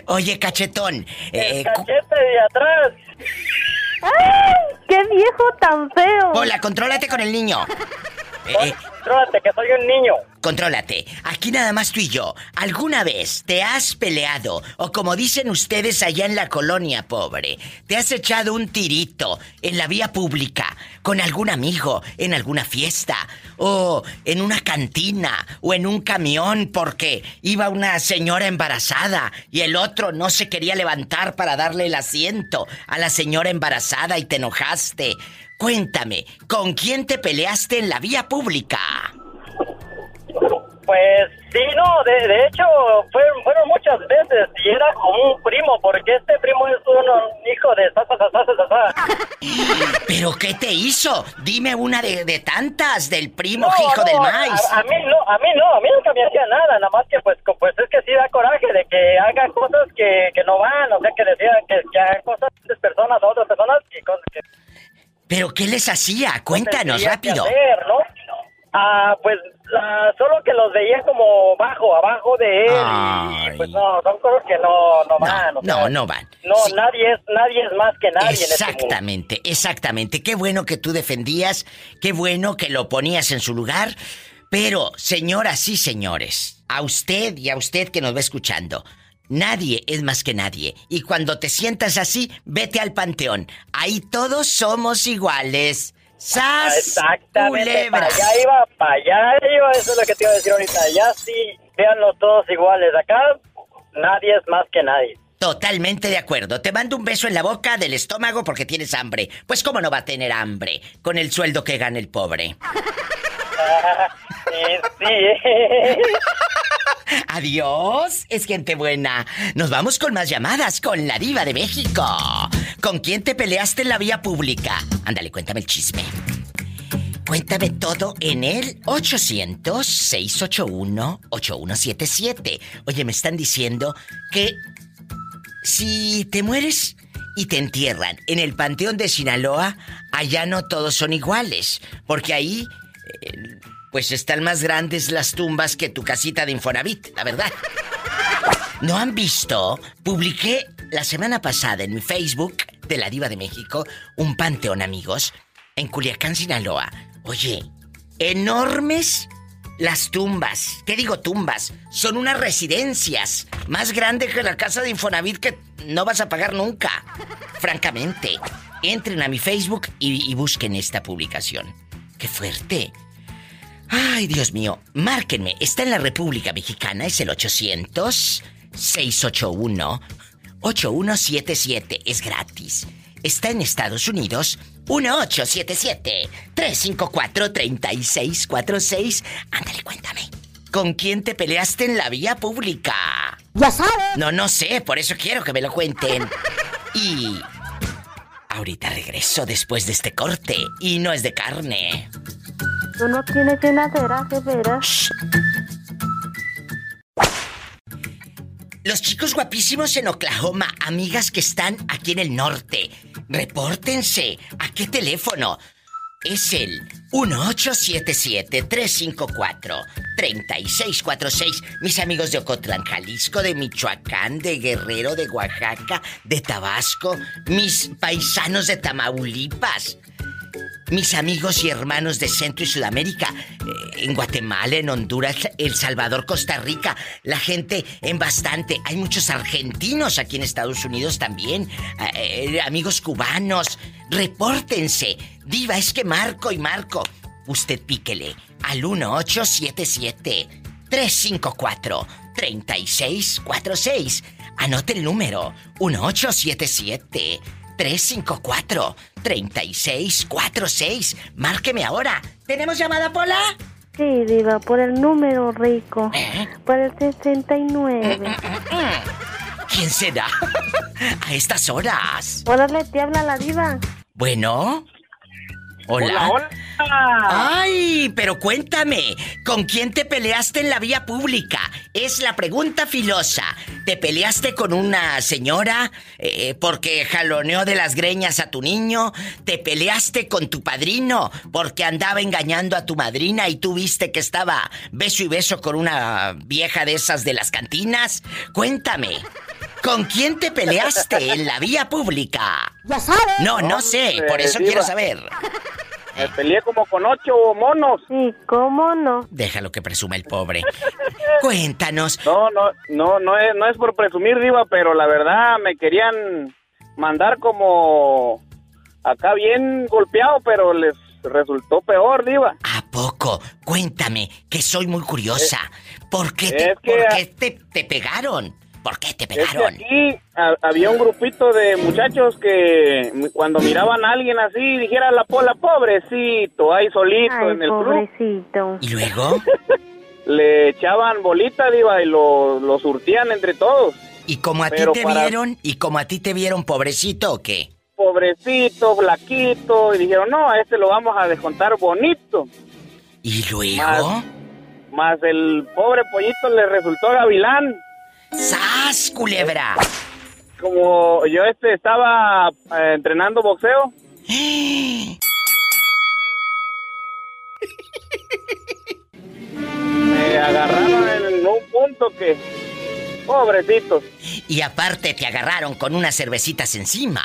Oye, cachetón, eh, El cachete de atrás. ¡Ay! ¡Qué viejo tan feo! Hola, contrólate con el niño. Eh, eh, Contrólate, que soy un niño. Contrólate. Aquí nada más tú y yo. ¿Alguna vez te has peleado o como dicen ustedes allá en la colonia pobre, te has echado un tirito en la vía pública con algún amigo en alguna fiesta o en una cantina o en un camión porque iba una señora embarazada y el otro no se quería levantar para darle el asiento a la señora embarazada y te enojaste? Cuéntame, ¿con quién te peleaste en la vía pública? Pues sí, no, de, de hecho fueron, fueron muchas veces y era como un primo, porque este primo es un hijo de sa, sa, sa. ¿Pero qué te hizo? Dime una de, de tantas del primo No, hijo no, del maíz. A, a mí no, a mí no, a mí nunca me hacía nada, nada más que pues, pues es que sí da coraje de que hagan cosas que, que no van, o sea, que decían que, que hagan cosas de personas a otras personas y cosas que ¿Pero qué les hacía? Cuéntanos rápido. hacer, ¿no? Ah, pues ah, solo que los veía como bajo, abajo de él. y, Ay. pues no, son cosas que no, no van. o sea, No, no van. No, nadie es, nadie es más que nadie en este. Exactamente, exactamente. Qué bueno que tú defendías, qué bueno que lo ponías en su lugar. Pero, señoras y señores, a usted y a usted que nos va escuchando, nadie es más que nadie. Y cuando te sientas así, vete al panteón. Ahí todos somos iguales. ¡Sas! Exactamente, culebra! para allá iba, para allá iba, eso es lo que te iba a decir ahorita. Ya sí, véanlos todos iguales. Acá nadie es más que nadie. Totalmente de acuerdo. Te mando un beso en la boca del estómago porque tienes hambre. Pues cómo no va a tener hambre con el sueldo que gana el pobre. Sí, sí. Adiós, es gente buena. Nos vamos con más llamadas con la diva de México. ¿Con quién te peleaste en la vía pública? Ándale, cuéntame el chisme. Cuéntame todo en el 800-681-8177. Oye, me están diciendo que si te mueres y te entierran en el Panteón de Sinaloa, allá no todos son iguales. Porque ahí, eh, pues están más grandes las tumbas que tu casita de Infonavit, la verdad. ¿No han visto? Publiqué la semana pasada en mi Facebook de la Diva de México un panteón, amigos, en Culiacán, Sinaloa. Oye, enormes las tumbas. ¿Qué digo tumbas? Son unas residencias más grandes que la casa de Infonavit que no vas a pagar nunca. Francamente, entren a mi Facebook y, busquen esta publicación. ¡Qué fuerte! Ay, Dios mío, márquenme. Está en la República Mexicana, es el 800-681-8177. Es gratis. Está en Estados Unidos, 1877-354-3646. Ándale, cuéntame. ¿Con quién te peleaste en la vía pública? Ya sabes. No, no sé, por eso quiero que me lo cuenten. Y... Ahorita regreso después de este corte. Y no es de carne. Tú no tienes llenadera, de veras. Los chicos guapísimos en Oklahoma, amigas que están aquí en el norte, repórtense. ¿A qué teléfono? Es el 1877-354-3646. Mis amigos de Ocotlán, Jalisco, de Michoacán, de Guerrero, de Oaxaca, de Tabasco, mis paisanos de Tamaulipas. Mis amigos y hermanos de Centro y Sudamérica, eh, en Guatemala, en Honduras, El Salvador, Costa Rica, la gente en bastante. Hay muchos argentinos aquí en Estados Unidos también, eh, eh, amigos cubanos. Repórtense. Diva, es que Marco y Marco. Usted píquele al 1877 354 3646. Anote el número 1877 354 3646. Márqueme ahora. ¿Tenemos llamada, Pola? Sí, Diva, por el número rico. Por el 69. ¿Quién será? A estas horas. Órale, te habla la Diva. Bueno. Hola. Hola, Ay, pero cuéntame, ¿con quién te peleaste en la vía pública? Es la pregunta filosa. ¿Te peleaste con una señora eh, porque jaloneó de las greñas a tu niño? ¿Te peleaste con tu padrino porque andaba engañando a tu madrina y tú viste que estaba beso y beso con una vieja de esas de las cantinas? Cuéntame. ¿Con quién te peleaste en la vía pública? Ya sabes. No, no sé, por eso quiero saber. Me peleé como con ocho monos. Sí, ¿cómo no? Déjalo que presuma el pobre. Cuéntanos. No, no, no, no es, no es por presumir, Diva, pero la verdad me querían mandar como acá bien golpeado, pero les resultó peor, Diva. ¿A poco? Cuéntame, que soy muy curiosa. ¿Por qué te, Es que- por qué te, te pegaron? ¿Por qué te Es que pegaron? aquí ha- había un grupito de muchachos que cuando miraban a alguien así, dijera la pola, pobrecito, ahí solito Ay, en el club, pobrecito. ¿Y luego? le echaban bolita, Diva, y lo, lo surtían entre todos. ¿Y como a ti te para- vieron? ¿Y como a ti te vieron pobrecito o qué? Pobrecito, flaquito, y dijeron, no, a este lo vamos a descontar bonito. ¿Y luego? Más el pobre pollito le resultó gavilán. ¡Sas, culebra! Como yo este estaba eh, entrenando boxeo. Me agarraron en un punto que... Pobrecitos. Y aparte te agarraron con unas cervecitas encima.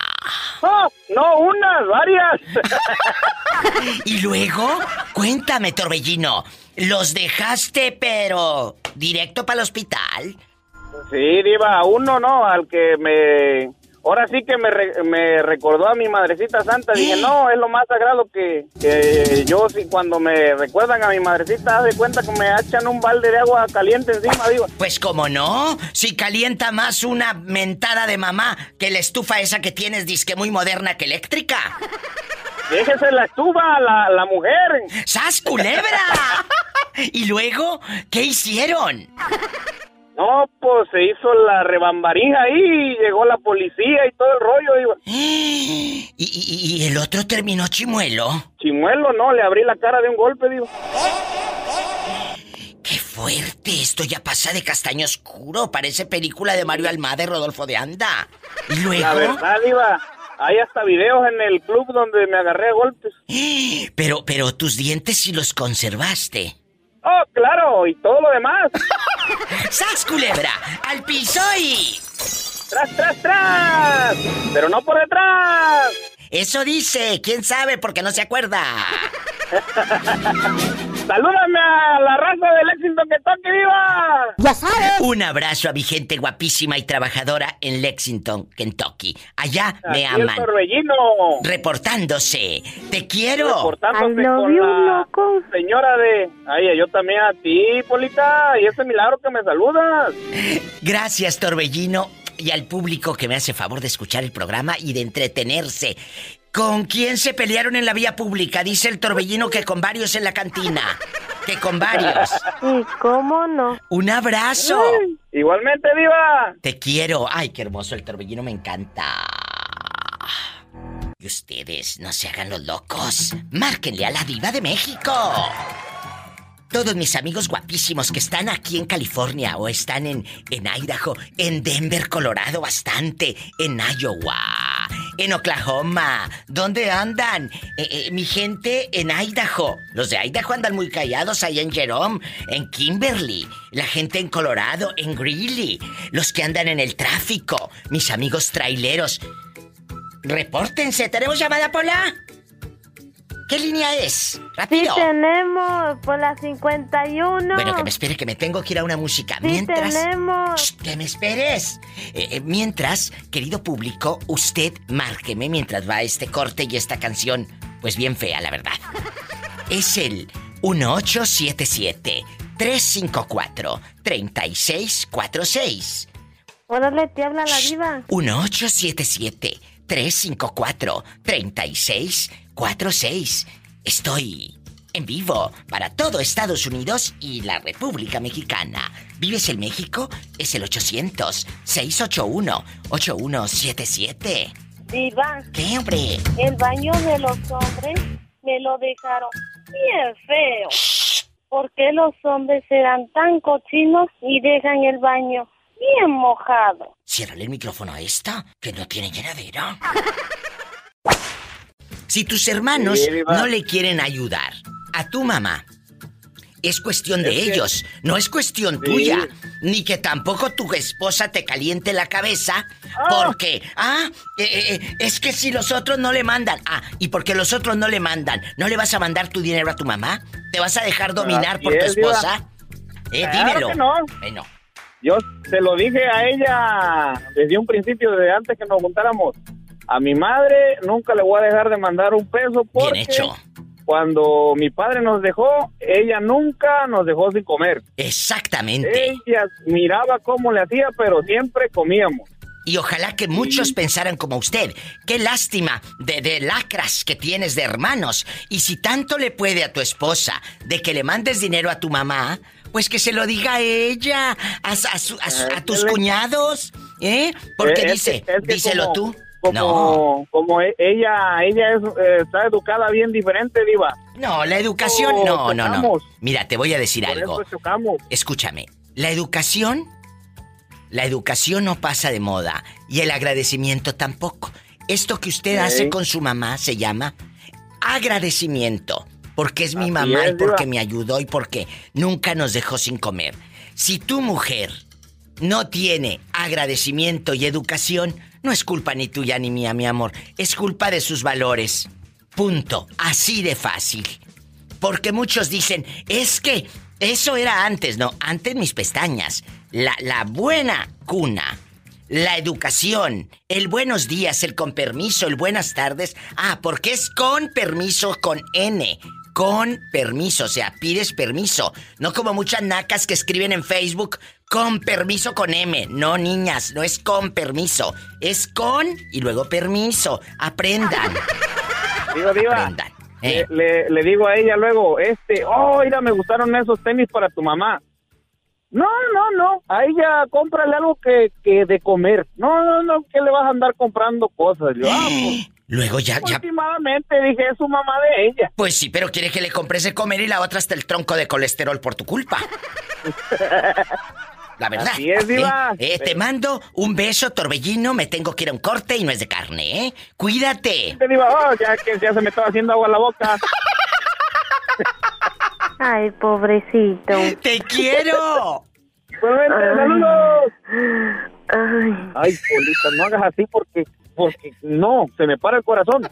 ¡Oh! No, unas, varias. Y luego, cuéntame, Torbellino, ¿los dejaste pero directo para el hospital? Sí, Diva, a uno no, al que me... Ahora sí que me, re- me recordó a mi madrecita santa. Dije, no, es lo más sagrado que, que yo, sí, cuando me recuerdan a mi madrecita, haz de cuenta que me echan un balde de agua caliente encima, Diva. Pues como no, si calienta más una mentada de mamá que la estufa esa que tienes disque muy moderna que eléctrica. Déjese la estufa, la, la mujer. ¡Sas, culebra! ¿Y luego qué hicieron? No, pues se hizo la rebambarija ahí, llegó la policía y todo el rollo, Diva. ¿Y, y- y el otro terminó chimuelo? Chimuelo, no, le abrí la cara de un golpe, Diva. ¡Qué fuerte! Esto ya pasa de castaño oscuro. Parece película de Mario Almada y Rodolfo de Anda. ¿Y luego? La verdad, Diva, hay hasta videos en el club donde me agarré a golpes. Pero, pero tus dientes sí los conservaste. Oh, claro, y todo lo demás. ¡Sas, culebra! ¡Al piso y... ¡Tras, tras, tras! Pero no por detrás. Eso dice, quién sabe porque no se acuerda. Salúdame a la raza del Lexington Kentucky, viva. Ya sabes. Un abrazo a mi gente guapísima y trabajadora en Lexington, Kentucky. Allá me Aquí aman. torbellino. Reportándose. Te quiero. Reportándose con you, la loco. señora de... Ay, yo también a ti, Polita. Y ese milagro que me saludas. Gracias, Torbellino, y al público que me hace favor de escuchar el programa y de entretenerse. ¿Con quién se pelearon en la vía pública? Dice el Torbellino que con varios en la cantina. Que con varios. Sí, ¿cómo no? Un abrazo. Igualmente, diva. Te quiero. Ay, qué hermoso el Torbellino, me encanta. Y ustedes no se hagan los locos. Márquenle a la diva de México. Todos mis amigos guapísimos que están aquí en California o están en, en Idaho, en Denver, Colorado, bastante, en Iowa, en Oklahoma. ¿Dónde andan? Eh, eh, mi gente en Idaho. Los de Idaho andan muy callados allá en Jerome, en Kimberly. La gente en Colorado, en Greeley. Los que andan en el tráfico. Mis amigos traileros. Repórtense. ¿Tenemos llamada, Pola? ¿Qué línea es? Sí Rápido. tenemos, por la 51. Bueno, que me espere, que me tengo que ir a una música. Sí mientras. tenemos. Shh, que me esperes. Eh, eh, mientras, querido público, usted márqueme mientras va este corte y esta canción, pues bien fea, la verdad. Es el 1877-354-3646. Órale, te habla la diva. 1877-354-3646. Estoy en vivo para todo Estados Unidos y la República Mexicana. ¿Vives en México? Es el 800-681-8177. Diva. ¿Qué, hombre? El baño de los hombres me lo dejaron bien feo. ¿Por qué los hombres serán tan cochinos y dejan el baño bien mojado? Ciérrale el micrófono a esta, que no tiene llenadera. Si tus hermanos Sí, no le quieren ayudar a tu mamá, es cuestión de Es que- ellos, no es cuestión Sí. tuya. Ni que tampoco tu esposa te caliente la cabeza porque, ah, eh, eh, es que si los otros no le mandan, ah, y porque los otros no le mandan, ¿no le vas a mandar tu dinero a tu mamá? ¿Te vas a dejar dominar por tu es, esposa? Eh, Claro dímelo. que no. Bueno. Yo se lo dije a ella desde un principio, desde antes que nos juntáramos. A mi madre nunca le voy a dejar de mandar un peso porque Bien hecho. cuando mi padre nos dejó, ella nunca nos dejó sin comer. Exactamente. Ella miraba cómo le hacía, pero siempre comíamos. Y ojalá que muchos pensaran como usted. Qué lástima de, de lacras que tienes de hermanos. Y si tanto le puede a tu esposa de que le mandes dinero a tu mamá, pues que se lo diga a ella, a, a su- a tus cuñados, ¿eh? Porque es dice, que- es que díselo como- tú. Como, No. como e- ella, ella es, eh, está educada bien diferente, Diva. No, la educación, no, no, no. Mira, te voy a decir Por algo. Escúchame, la educación, la educación no pasa de moda y el agradecimiento tampoco. Esto que usted Sí. hace con su mamá se llama agradecimiento, porque es mi mamá es, y porque Diva. me ayudó y porque nunca nos dejó sin comer. Si tu mujer no tiene agradecimiento y educación, no es culpa ni tuya ni mía, mi amor, es culpa de sus valores. Punto. Así de fácil. Porque muchos dicen, es que eso era antes, no, antes mis pestañas. La, la buena cuna, la educación, el buenos días, el con permiso, el buenas tardes. Ah, porque es con permiso con N. Con permiso, o sea, pides permiso. No como muchas nacas que escriben en Facebook con permiso con M. No, niñas, no es con permiso. Es con y luego permiso. Aprendan. Diva, Diva. Aprendan. Eh. Le, le- le digo a ella luego, este, oh, mira, me gustaron esos tenis para tu mamá. No, no, no, a ella cómprale algo que, que de comer. No, no, no, que le vas a andar comprando cosas. Yo, ah, pues, Luego ya, ya. últimamente dije, es su mamá de ella. Pues sí, pero quiere que le compres de comer y la otra hasta el tronco de colesterol por tu culpa. La verdad. Así es, Diva. ¿eh? Eh, te mando un beso, torbellino. Me tengo que ir a un corte y no es de carne, ¿eh? Cuídate. Te digo, oh, ya que ya se me estaba haciendo agua en la boca. Ay, pobrecito. ¡Te quiero! Igualmente, saludos. Ay, Polita, no hagas así porque, porque no, se me para el corazón.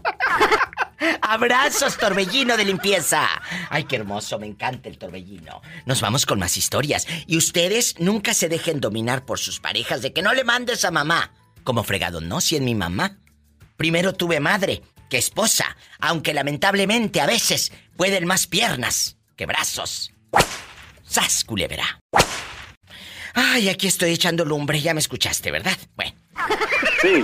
Abrazos, torbellino de limpieza. Ay, qué hermoso, me encanta el torbellino. Nos vamos con más historias. Y ustedes nunca se dejen dominar por sus parejas de que no le mandes a mamá. Como fregado, no, si es mi mamá. Primero tuve madre que esposa, aunque lamentablemente a veces pueden más piernas que brazos. ¡Sas, culebra! Ay, aquí estoy echando lumbre, ya me escuchaste, ¿verdad? Bueno. Sí.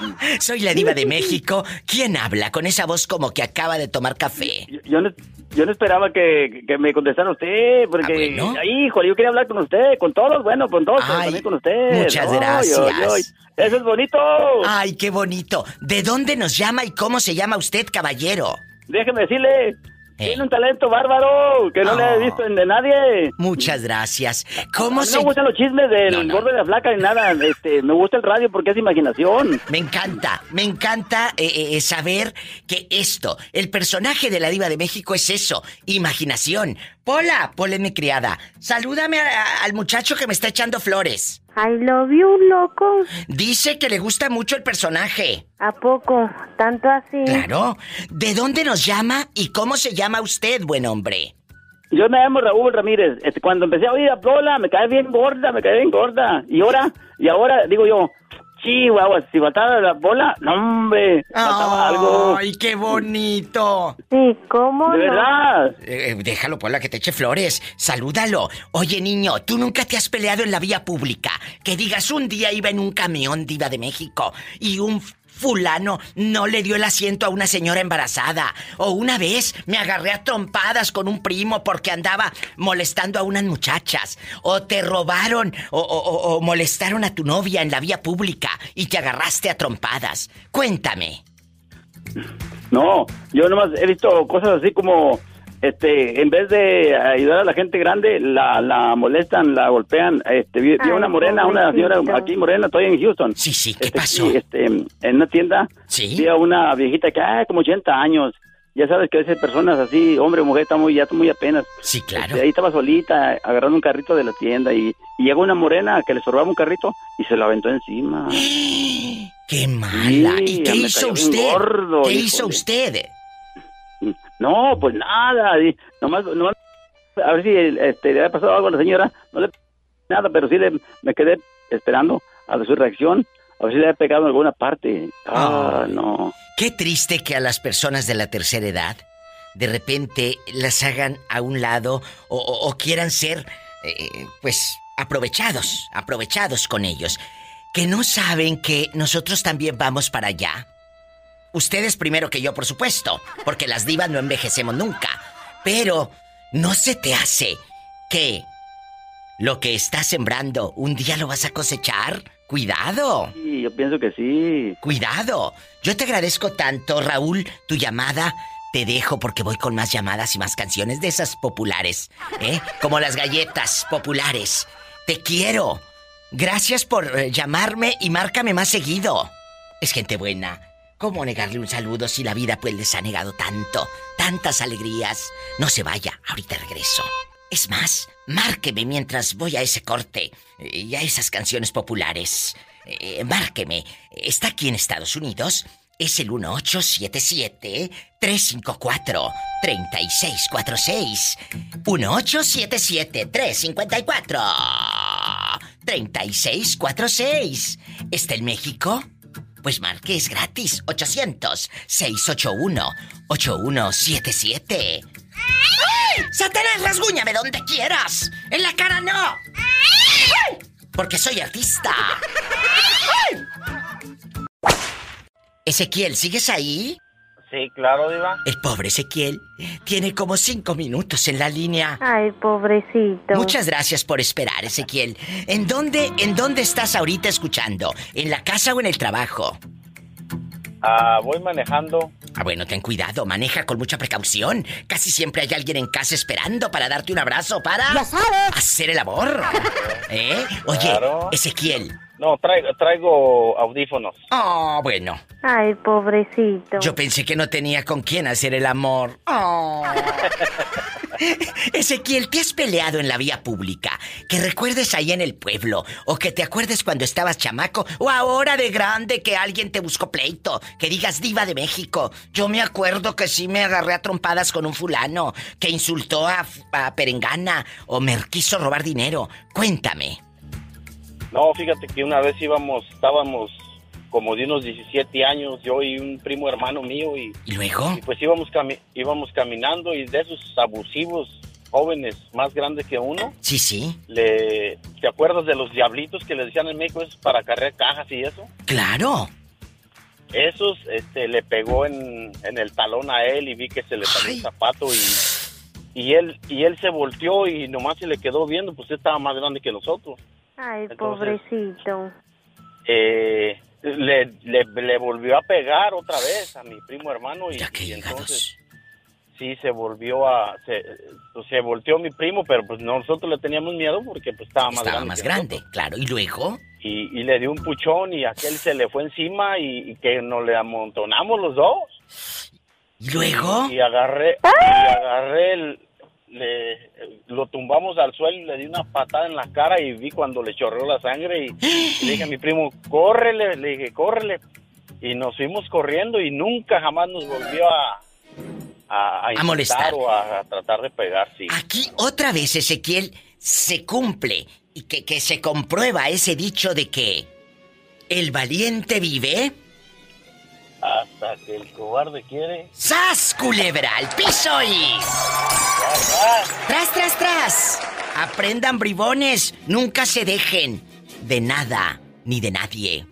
Soy la diva de México. ¿Quién habla con esa voz como que acaba de tomar café? Yo no, yo no esperaba que, que me contestara usted, porque, Ah, híjole, yo quería hablar con usted, con todos, bueno, con todos, pero Ay, también con usted. muchas gracias. Eso es bonito. Ay, qué bonito. ¿De dónde nos llama y cómo se llama usted, caballero? Déjeme decirle. Tiene un talento bárbaro que no le Oh. he visto en de nadie. Muchas gracias. A ¿Cómo mí se...? No me gustan los chismes del gordo de la flaca ni nada. Este, me gusta el radio porque es imaginación. Me encanta, me encanta eh, eh, saber que esto, el personaje de la diva de México es eso, imaginación. Pola, Pola es mi criada. Salúdame a- a- al muchacho que me está echando flores. I love you, loco. Dice que le gusta mucho el personaje. ¿A poco? ¿Tanto así? Claro. ¿De dónde nos llama y cómo se llama usted, buen hombre? Yo me llamo Raúl Ramírez. Este, cuando empecé a oír a Pola, me cae bien gorda, me cae bien gorda. Y ahora, y ahora digo yo, Chihuahua, si faltaba la bola, no hombre, faltaba algo. ¡Ay, qué bonito! Sí, ¿cómo De no? verdad. Eh, déjalo, Paula, que te eche flores. Salúdalo. Oye, niño, tú nunca te has peleado en la vía pública. Que digas, un día iba en un camión diva de México y un fulano no le dio el asiento a una señora embarazada. O una vez me agarré a trompadas con un primo porque andaba molestando a unas muchachas. O te robaron o, o- o- molestaron a tu novia en la vía pública y te agarraste a trompadas. Cuéntame. No, yo nomás he visto cosas así como, este, en vez de ayudar a la gente grande, la, la molestan, la golpean. Este, vi, vi una morena, una señora aquí morena, estoy en Houston. Sí, sí, ¿qué Este, pasó? este, en una tienda, Sí. vi a una viejita que, ah, como 80 años. Ya sabes que a veces personas así, hombre o mujer, está muy, ya está muy apenas. Sí, claro. Este, ahí estaba solita, agarrando un carrito de la tienda y, y llegó una morena que le sorbaba un carrito y se lo aventó encima. ¡Qué mala! Sí, ¿Y qué hizo usted? gordo, ¿Qué híjole. hizo usted? No, pues nada, y nomás, nomás a ver si este, le había pasado algo a la señora, no le nada, pero sí le, me quedé esperando a su reacción, a ver si le había pegado en alguna parte. Ah, no. Qué triste que a las personas de la tercera edad de repente las hagan a un lado o, o- o quieran ser, eh, pues, aprovechados, aprovechados con ellos. Que no saben que nosotros también vamos para allá. Ustedes primero que yo, por supuesto, porque las divas no envejecemos nunca. Pero, ¿no se te hace que lo que estás sembrando un día lo vas a cosechar? Cuidado. Sí, yo pienso que sí. Cuidado. Yo te agradezco tanto, Raúl, tu llamada. Te dejo porque voy con más llamadas y más canciones de esas populares, ¿eh? Como las galletas populares. Te quiero. Gracias por eh, llamarme y márcame más seguido. Es gente buena. ¿Cómo negarle un saludo si la vida pues les ha negado tanto, tantas alegrías? No se vaya, ahorita regreso. Es más, márqueme mientras voy a ese corte y a esas canciones populares. Eh, márqueme. Está aquí en Estados Unidos. Es el 1877-354-3646. 1877-354-3646. ¿Está en México? Pues marque, es gratis. 800-681-8177. ¡Ay! ¡Satanás, rasguñame donde quieras! ¡En la cara no! ¡Ay! Porque soy artista. ¡Ay! Ezequiel, ¿sigues ahí? Sí, claro, Diva. El pobre Ezequiel tiene como cinco minutos en la línea. Ay, pobrecito. Muchas gracias por esperar, Ezequiel. ¿En dónde, en dónde estás ahorita escuchando? ¿En la casa o en el trabajo? Ah, voy manejando. Ah, bueno, ten cuidado, maneja con mucha precaución. Casi siempre hay alguien en casa esperando para darte un abrazo para hacer el amor. ¿Eh? Oye, Claro. Ezequiel. No, traigo, traigo audífonos. Oh, bueno. Ay, pobrecito. Yo pensé que no tenía con quién hacer el amor. Oh. Ezequiel, ¿te has peleado en la vía pública? Que recuerdes ahí en el pueblo. O que te acuerdes cuando estabas chamaco. O ahora de grande que alguien te buscó pleito. Que digas diva de México. Yo me acuerdo que sí me agarré a trompadas con un fulano. Que insultó a, a Perengana. O me quiso robar dinero. Cuéntame. No, fíjate que una vez íbamos, estábamos como de unos 17 años, yo y un primo hermano mío, y, ¿Y luego? y pues íbamos, cami- íbamos caminando y de esos abusivos jóvenes más grandes que uno, Sí, sí. le, ¿te acuerdas de los diablitos que le decían en México esos para cargar cajas y eso? Claro. Esos, este, le pegó en, en el talón a él y vi que se le salió el zapato y, y él, y él se volteó y nomás se le quedó viendo, pues él estaba más grande que nosotros. Ay, Entonces- pobrecito. eh, le, le, le volvió a pegar otra vez a mi primo hermano y, y entonces sí se volvió a se, pues, se volteó mi primo pero pues nosotros le teníamos miedo porque pues estaba más Estaba grande más grande, claro. ¿Y luego? y, y le dio un puchón y aquel se le fue encima y, y que nos le amontonamos los dos ¿Y luego? y agarré y agarré el le, lo tumbamos al suelo y le di una patada en la cara y vi cuando le chorreó la sangre y, le dije a mi primo, córrele, le dije, córrele. Y nos fuimos corriendo y nunca jamás nos volvió a, a, molestar. o a, a tratar de pegar, sí. Aquí otra vez, Ezequiel, se cumple y que, que se comprueba ese dicho de que el valiente vive. Hasta que el cobarde quiere. ¡Sas, culebra! ¡Al piso y. ¡Tras, tras, tras! Aprendan, bribones. Nunca se dejen de nada ni de nadie.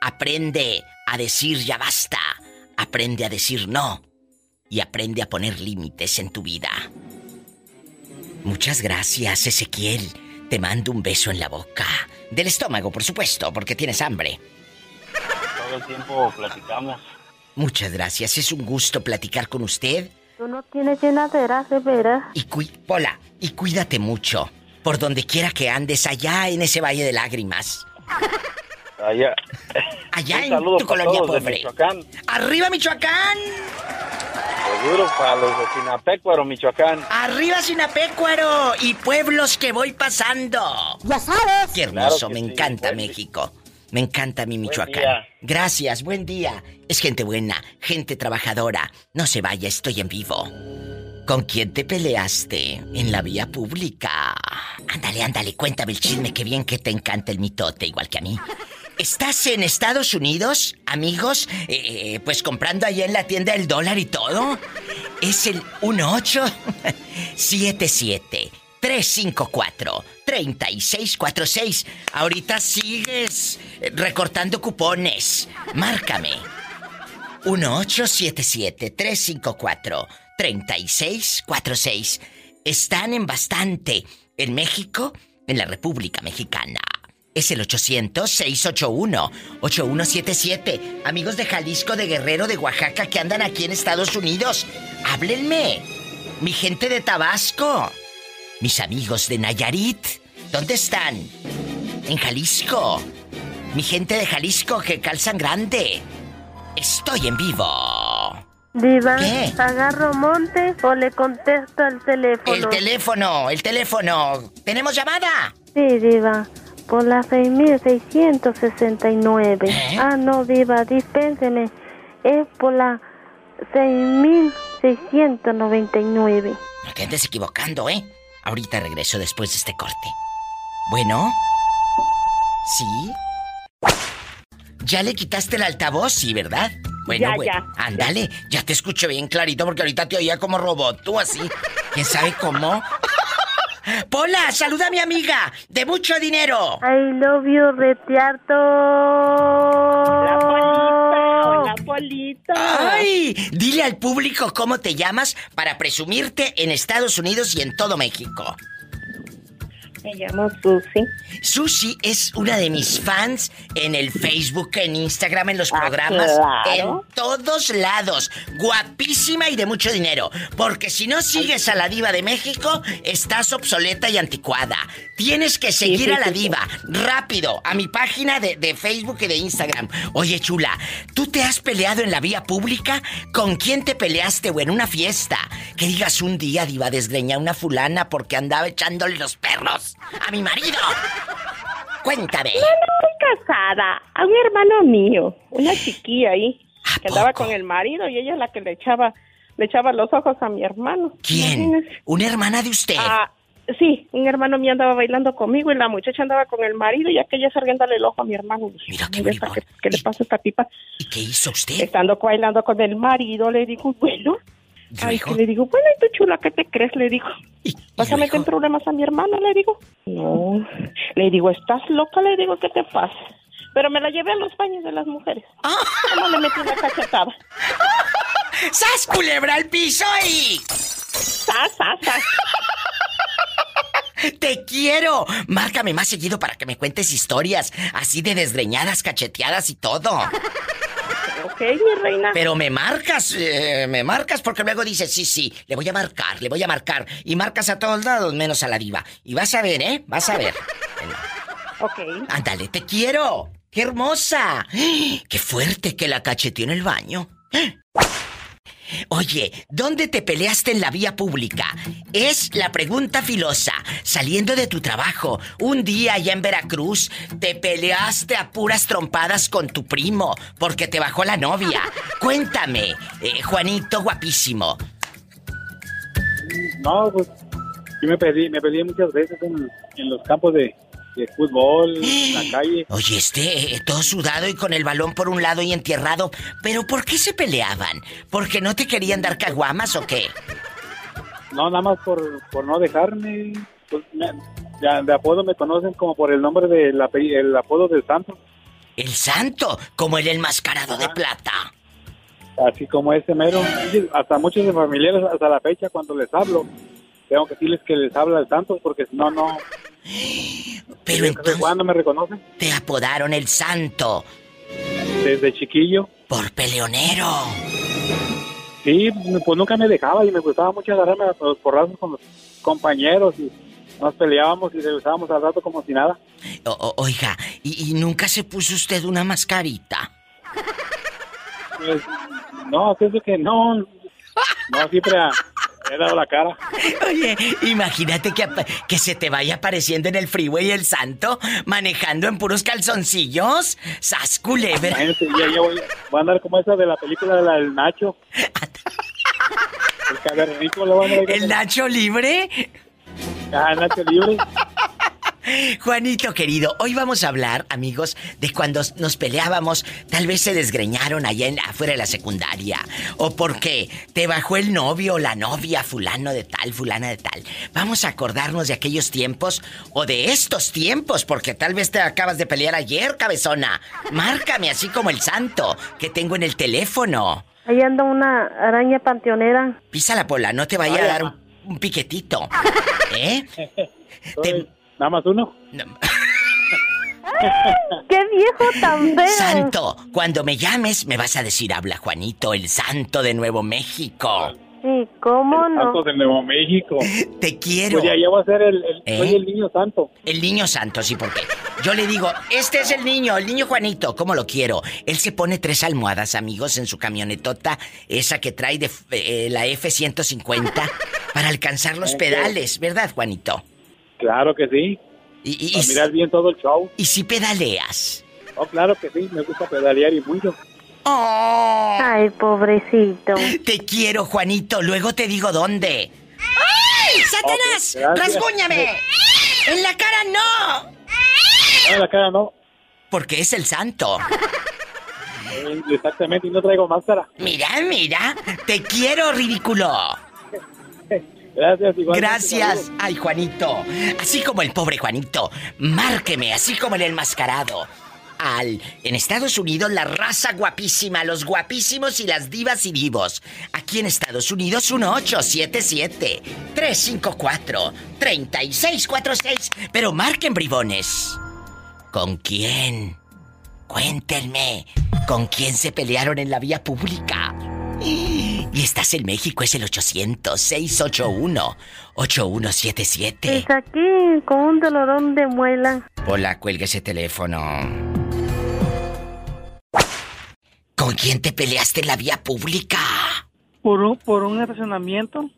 Aprende a decir ya basta. Aprende a decir no. Y aprende a poner límites en tu vida. Muchas gracias, Ezequiel. Te mando un beso en la boca. Del estómago, por supuesto, porque tienes hambre. Todo el tiempo platicamos. Muchas gracias. Es un gusto platicar con usted. Tú no tienes llenadera, de veras. Y cui Pola, y cuídate mucho. Por donde quiera que andes, allá en ese valle de lágrimas. Allá. Allá Un en tu para colonia todos de pobre. Michoacán. ¡Arriba, Michoacán! Seguro para los de Sinapecuaro, Michoacán. ¡Arriba, Sinapecuaro! Y pueblos que voy pasando. ¡Ya sabes! ¡Qué hermoso! Claro me sí, encanta buen día. México. Me encanta mi Michoacán. día. Gracias, buen día. Es gente buena, gente trabajadora. No se vaya, estoy en vivo. ¿Con quién te peleaste en la vía pública? Ándale, ándale, cuéntame el chisme, que bien que te encanta el mitote, igual que a mí. ¿Estás en Estados Unidos, amigos? Eh, eh, pues comprando allá en la tienda el dólar y todo. Es el 1877 354 3646. Ahorita sigues eh, recortando cupones. Márcame. 1877-354-3646. Están en bastante. En México, en la República Mexicana. Es el 800-681-8177. Amigos de Jalisco, de Guerrero, de Oaxaca que andan aquí en Estados Unidos, háblenme. Mi gente de Tabasco. Mis amigos de Nayarit, ¿dónde están? En Jalisco. Mi gente de Jalisco que calzan grande. Estoy en vivo. Diva, ¿Qué? ¿agarro monte o le contesto al teléfono? El teléfono, el teléfono. ¿Tenemos llamada? Sí, Diva, por la 6669. ¿Eh? Ah, no, Diva, dispénseme. Es por la 6699. No te andes equivocando, ¿eh? Ahorita regreso después de este corte. Bueno. ¿Sí? ¿Ya le quitaste el altavoz? Sí, ¿verdad? Bueno, Ya, bueno. ya. Ándale, ya te escucho bien clarito porque ahorita te oía como robot, tú así. ¿Quién sabe cómo? Pola, saluda a mi amiga de mucho dinero. I love you, retiarto. La polita, hola polita. ¡Ay! Dile al público cómo te llamas para presumirte en Estados Unidos y en todo México. Me llamo Susi. Susi es una de mis fans en el Facebook, en Instagram, en los Ah, programas, claro. en todos lados. Guapísima y de mucho dinero. Porque si no sigues a la diva de México, estás obsoleta y anticuada. Tienes que seguir sí, a la diva rápido a mi página de, de Facebook y de Instagram. Oye, chula, ¿tú te has peleado en la vía pública? ¿Con quién te peleaste o en una fiesta? Que digas un día, diva, desgreña a una fulana porque andaba echándole los perros a mi marido. Cuéntame. No, no, estoy casada. A un hermano mío, una chiquilla ahí, que andaba con el marido y ella es la que le echaba, le echaba los ojos a mi hermano. ¿Quién? ¿Una hermana de usted? Ah, sí, un hermano mío andaba bailando conmigo y la muchacha andaba con el marido y aquella sarguéndole el ojo a mi hermano. Mira qué, ¿qué le pasa a esta tipa? ¿Y qué hizo usted? Estando bailando con el marido, le digo, bueno. Ay, que le digo, bueno, ¿y tú chula qué te crees? Le digo. ¿Vas a meter problemas a mi hermano? Le digo. No. Le digo, ¿estás loca? Le digo, ¿qué te pasa? Pero me la llevé a los baños de las mujeres. ¿Cómo le metí una cachetada? ¡Sas, culebra al piso y... ¡Sas, sas, sas! ¡Te quiero! Márcame más seguido para que me cuentes historias así de desgreñadas, cacheteadas y todo. Ok, mi reina. Pero me marcas, eh, me marcas porque luego dices, sí, sí, le voy a marcar, le voy a marcar. Y marcas a todos lados menos a la diva. Y vas a ver, ¿eh? Vas a ver. Ok. Ándale, te quiero. ¡Qué hermosa! ¡Qué fuerte que la cacheteó en el baño! Oye, ¿dónde te peleaste en la vía pública? Es la pregunta filosa. Saliendo de tu trabajo, un día allá en Veracruz, te peleaste a puras trompadas con tu primo porque te bajó la novia. Cuéntame, eh, Juanito guapísimo. No, pues yo me peleé, me peleé muchas veces en, en los campos de, de fútbol, en la calle. Oye, este, eh, todo sudado y con el balón por un lado y entierrado. ¿Pero por qué se peleaban? ¿Porque no te querían dar caguamas o qué? No, nada más por, por no dejarme. Pues, me- ya de apodo me conocen como por el nombre del ape- el apodo del santo. El santo, como el enmascarado de plata. Así como ese mero. Hasta muchos de familiares, hasta la fecha, cuando les hablo, tengo que decirles que les habla el santo, porque si no, no. Pero entonces. ¿Cuándo me reconocen? Te apodaron el santo. Desde chiquillo. Por peleonero. Sí, pues nunca me dejaba y me gustaba mucho agarrarme a los porrazos con los compañeros y nos peleábamos y regresábamos al rato como si nada. O- oiga, ¿y, y nunca se puso usted una mascarita? Pues, no, pienso que no. No, siempre ha- he dado la cara. Oye, imagínate que, que se te vaya apareciendo en el freeway el santo, manejando en puros calzoncillos. ¡Sas culebra! Imagínate, ya, ya voy, voy a andar como esa de la película de la del Nacho. El cavernícola lo van a ver. ¿El Nacho libre? Ah, el Nacho libre. Juanito querido, hoy vamos a hablar, amigos, de cuando nos peleábamos, tal vez se desgreñaron allá en, afuera de la secundaria, o porque te bajó el novio o la novia, fulano de tal, fulana de tal. Vamos a acordarnos de aquellos tiempos o de estos tiempos, porque tal vez te acabas de pelear ayer, cabezona. Márcame así como el santo que tengo en el teléfono. Ahí anda una araña panteonera. Pisa la pola, no te vaya a dar un, un piquetito. ¿Eh? Te- Nada más uno. ¡Qué viejo tan feo! Santo, cuando me llames me vas a decir habla Juanito, el santo de Nuevo México. Sí, ¿cómo no? Santos de Nuevo México. Te quiero. Pues ya, ya voy a ser el, el- ¿Eh? soy el niño santo. El niño santo, sí, porque yo le digo, este es el niño, el niño Juanito, ¿cómo lo quiero? Él se pone tres almohadas, amigos, en su camionetota, esa que trae de eh, la F-150, para alcanzar los pedales, ¿verdad, Juanito? Claro que sí. Y, Para mirar bien todo el show. ¿Y si pedaleas? Oh, claro que sí. Me gusta pedalear y mucho. Ay, pobrecito. Te quiero, Juanito, luego te digo dónde. ¡Ay, Satanás! Ok, gracias. ¡Rasguñame! ¡En la cara no! En la cara no. Porque es el santo. Eh, Exactamente, y no traigo máscara. Mira, mira, te quiero, ridículo. Gracias, igual. Gracias. Ay, Juanito. Así como el pobre Juanito. Márqueme, así como el enmascarado. Al. En Estados Unidos, la raza guapísima, los guapísimos y las divas y divos. Aquí en Estados Unidos, 1877-354-3646. Pero marquen, bribones. ¿Con quién? Cuéntenme. ¿Con quién se pelearon en la vía pública? Y estás en México, es el 800-681-8177. Pues aquí, con un dolorón de muela. Hola, cuelga ese teléfono. ¿Con quién te peleaste en la vía pública? Por un, por un estacionamiento.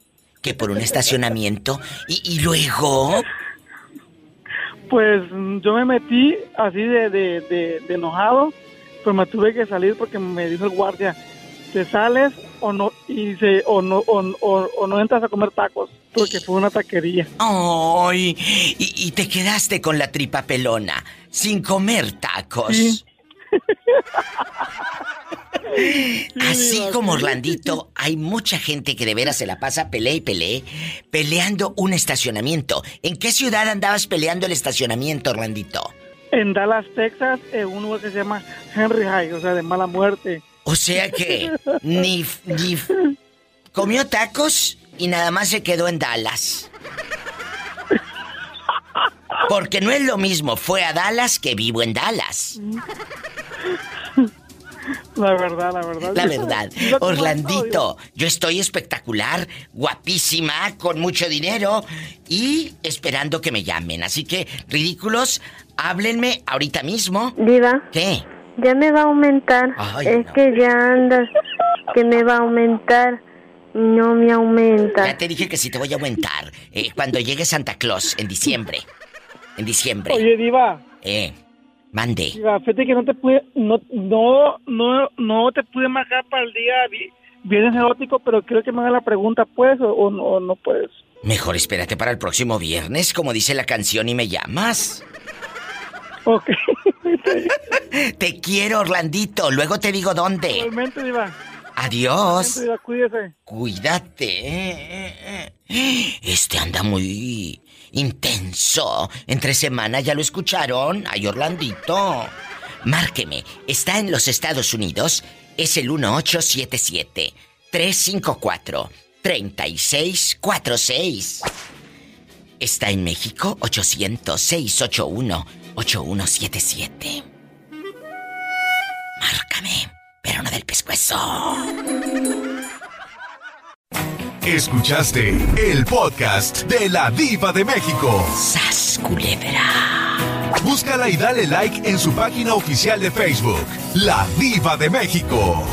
Que por un estacionamiento. ¿Y, y luego? Pues yo me metí así de, de, de, de enojado, pues me tuve que salir porque me dijo el guardia, te sales o no y se, o no o, o- o no entras a comer tacos, porque fue una taquería. ¡Ay! Y, y te quedaste con la tripa pelona, sin comer tacos. Así como. Orlandito, hay mucha gente que de veras se la pasa pelea y pelea, peleando un estacionamiento. ¿En qué ciudad andabas peleando el estacionamiento, Orlandito? En Dallas, Texas, en un lugar que se llama Henry High, o sea, de mala muerte. O sea que ni, ni comió tacos y nada más se quedó en Dallas. Porque no es lo mismo, fue a Dallas que vivo en Dallas. La verdad, la verdad. La verdad. Orlandito, yo estoy espectacular, guapísima, con mucho dinero y esperando que me llamen. Así que, ridículos, háblenme ahorita mismo. Diva, ¿Qué? Ya me va a aumentar. Ay, es no. que ya andas que me va a aumentar. No me aumenta. Ya te dije que sí te voy a aumentar. eh, cuando llegue Santa Claus en diciembre. En diciembre. Oye, Diva. Eh, mande. Diva, fíjate que no te pude, no, no, no, no te pude marcar para el día vi- viernes erótico, pero quiero que me haga la pregunta, ¿puedes o, o no, o no puedes? Mejor espérate para el próximo viernes, como dice la canción, y me llamas. Ok. Te quiero, Orlandito. Luego te digo dónde. Igualmente, Diva. Adiós. Igualmente, Diva, cuídese. Cuídate. Este anda muy intenso. Entre semana, ¿ya lo escucharon? Ay, Orlandito. Márqueme. Está en los Estados Unidos. Es el 1877-354-3646. Está en México 800-681-8177. Márcame, pero no del pescuezo. Escuchaste el podcast de la Diva de México. ¡Sas, culebra! Búscala y dale like en su página oficial de Facebook, La Diva de México.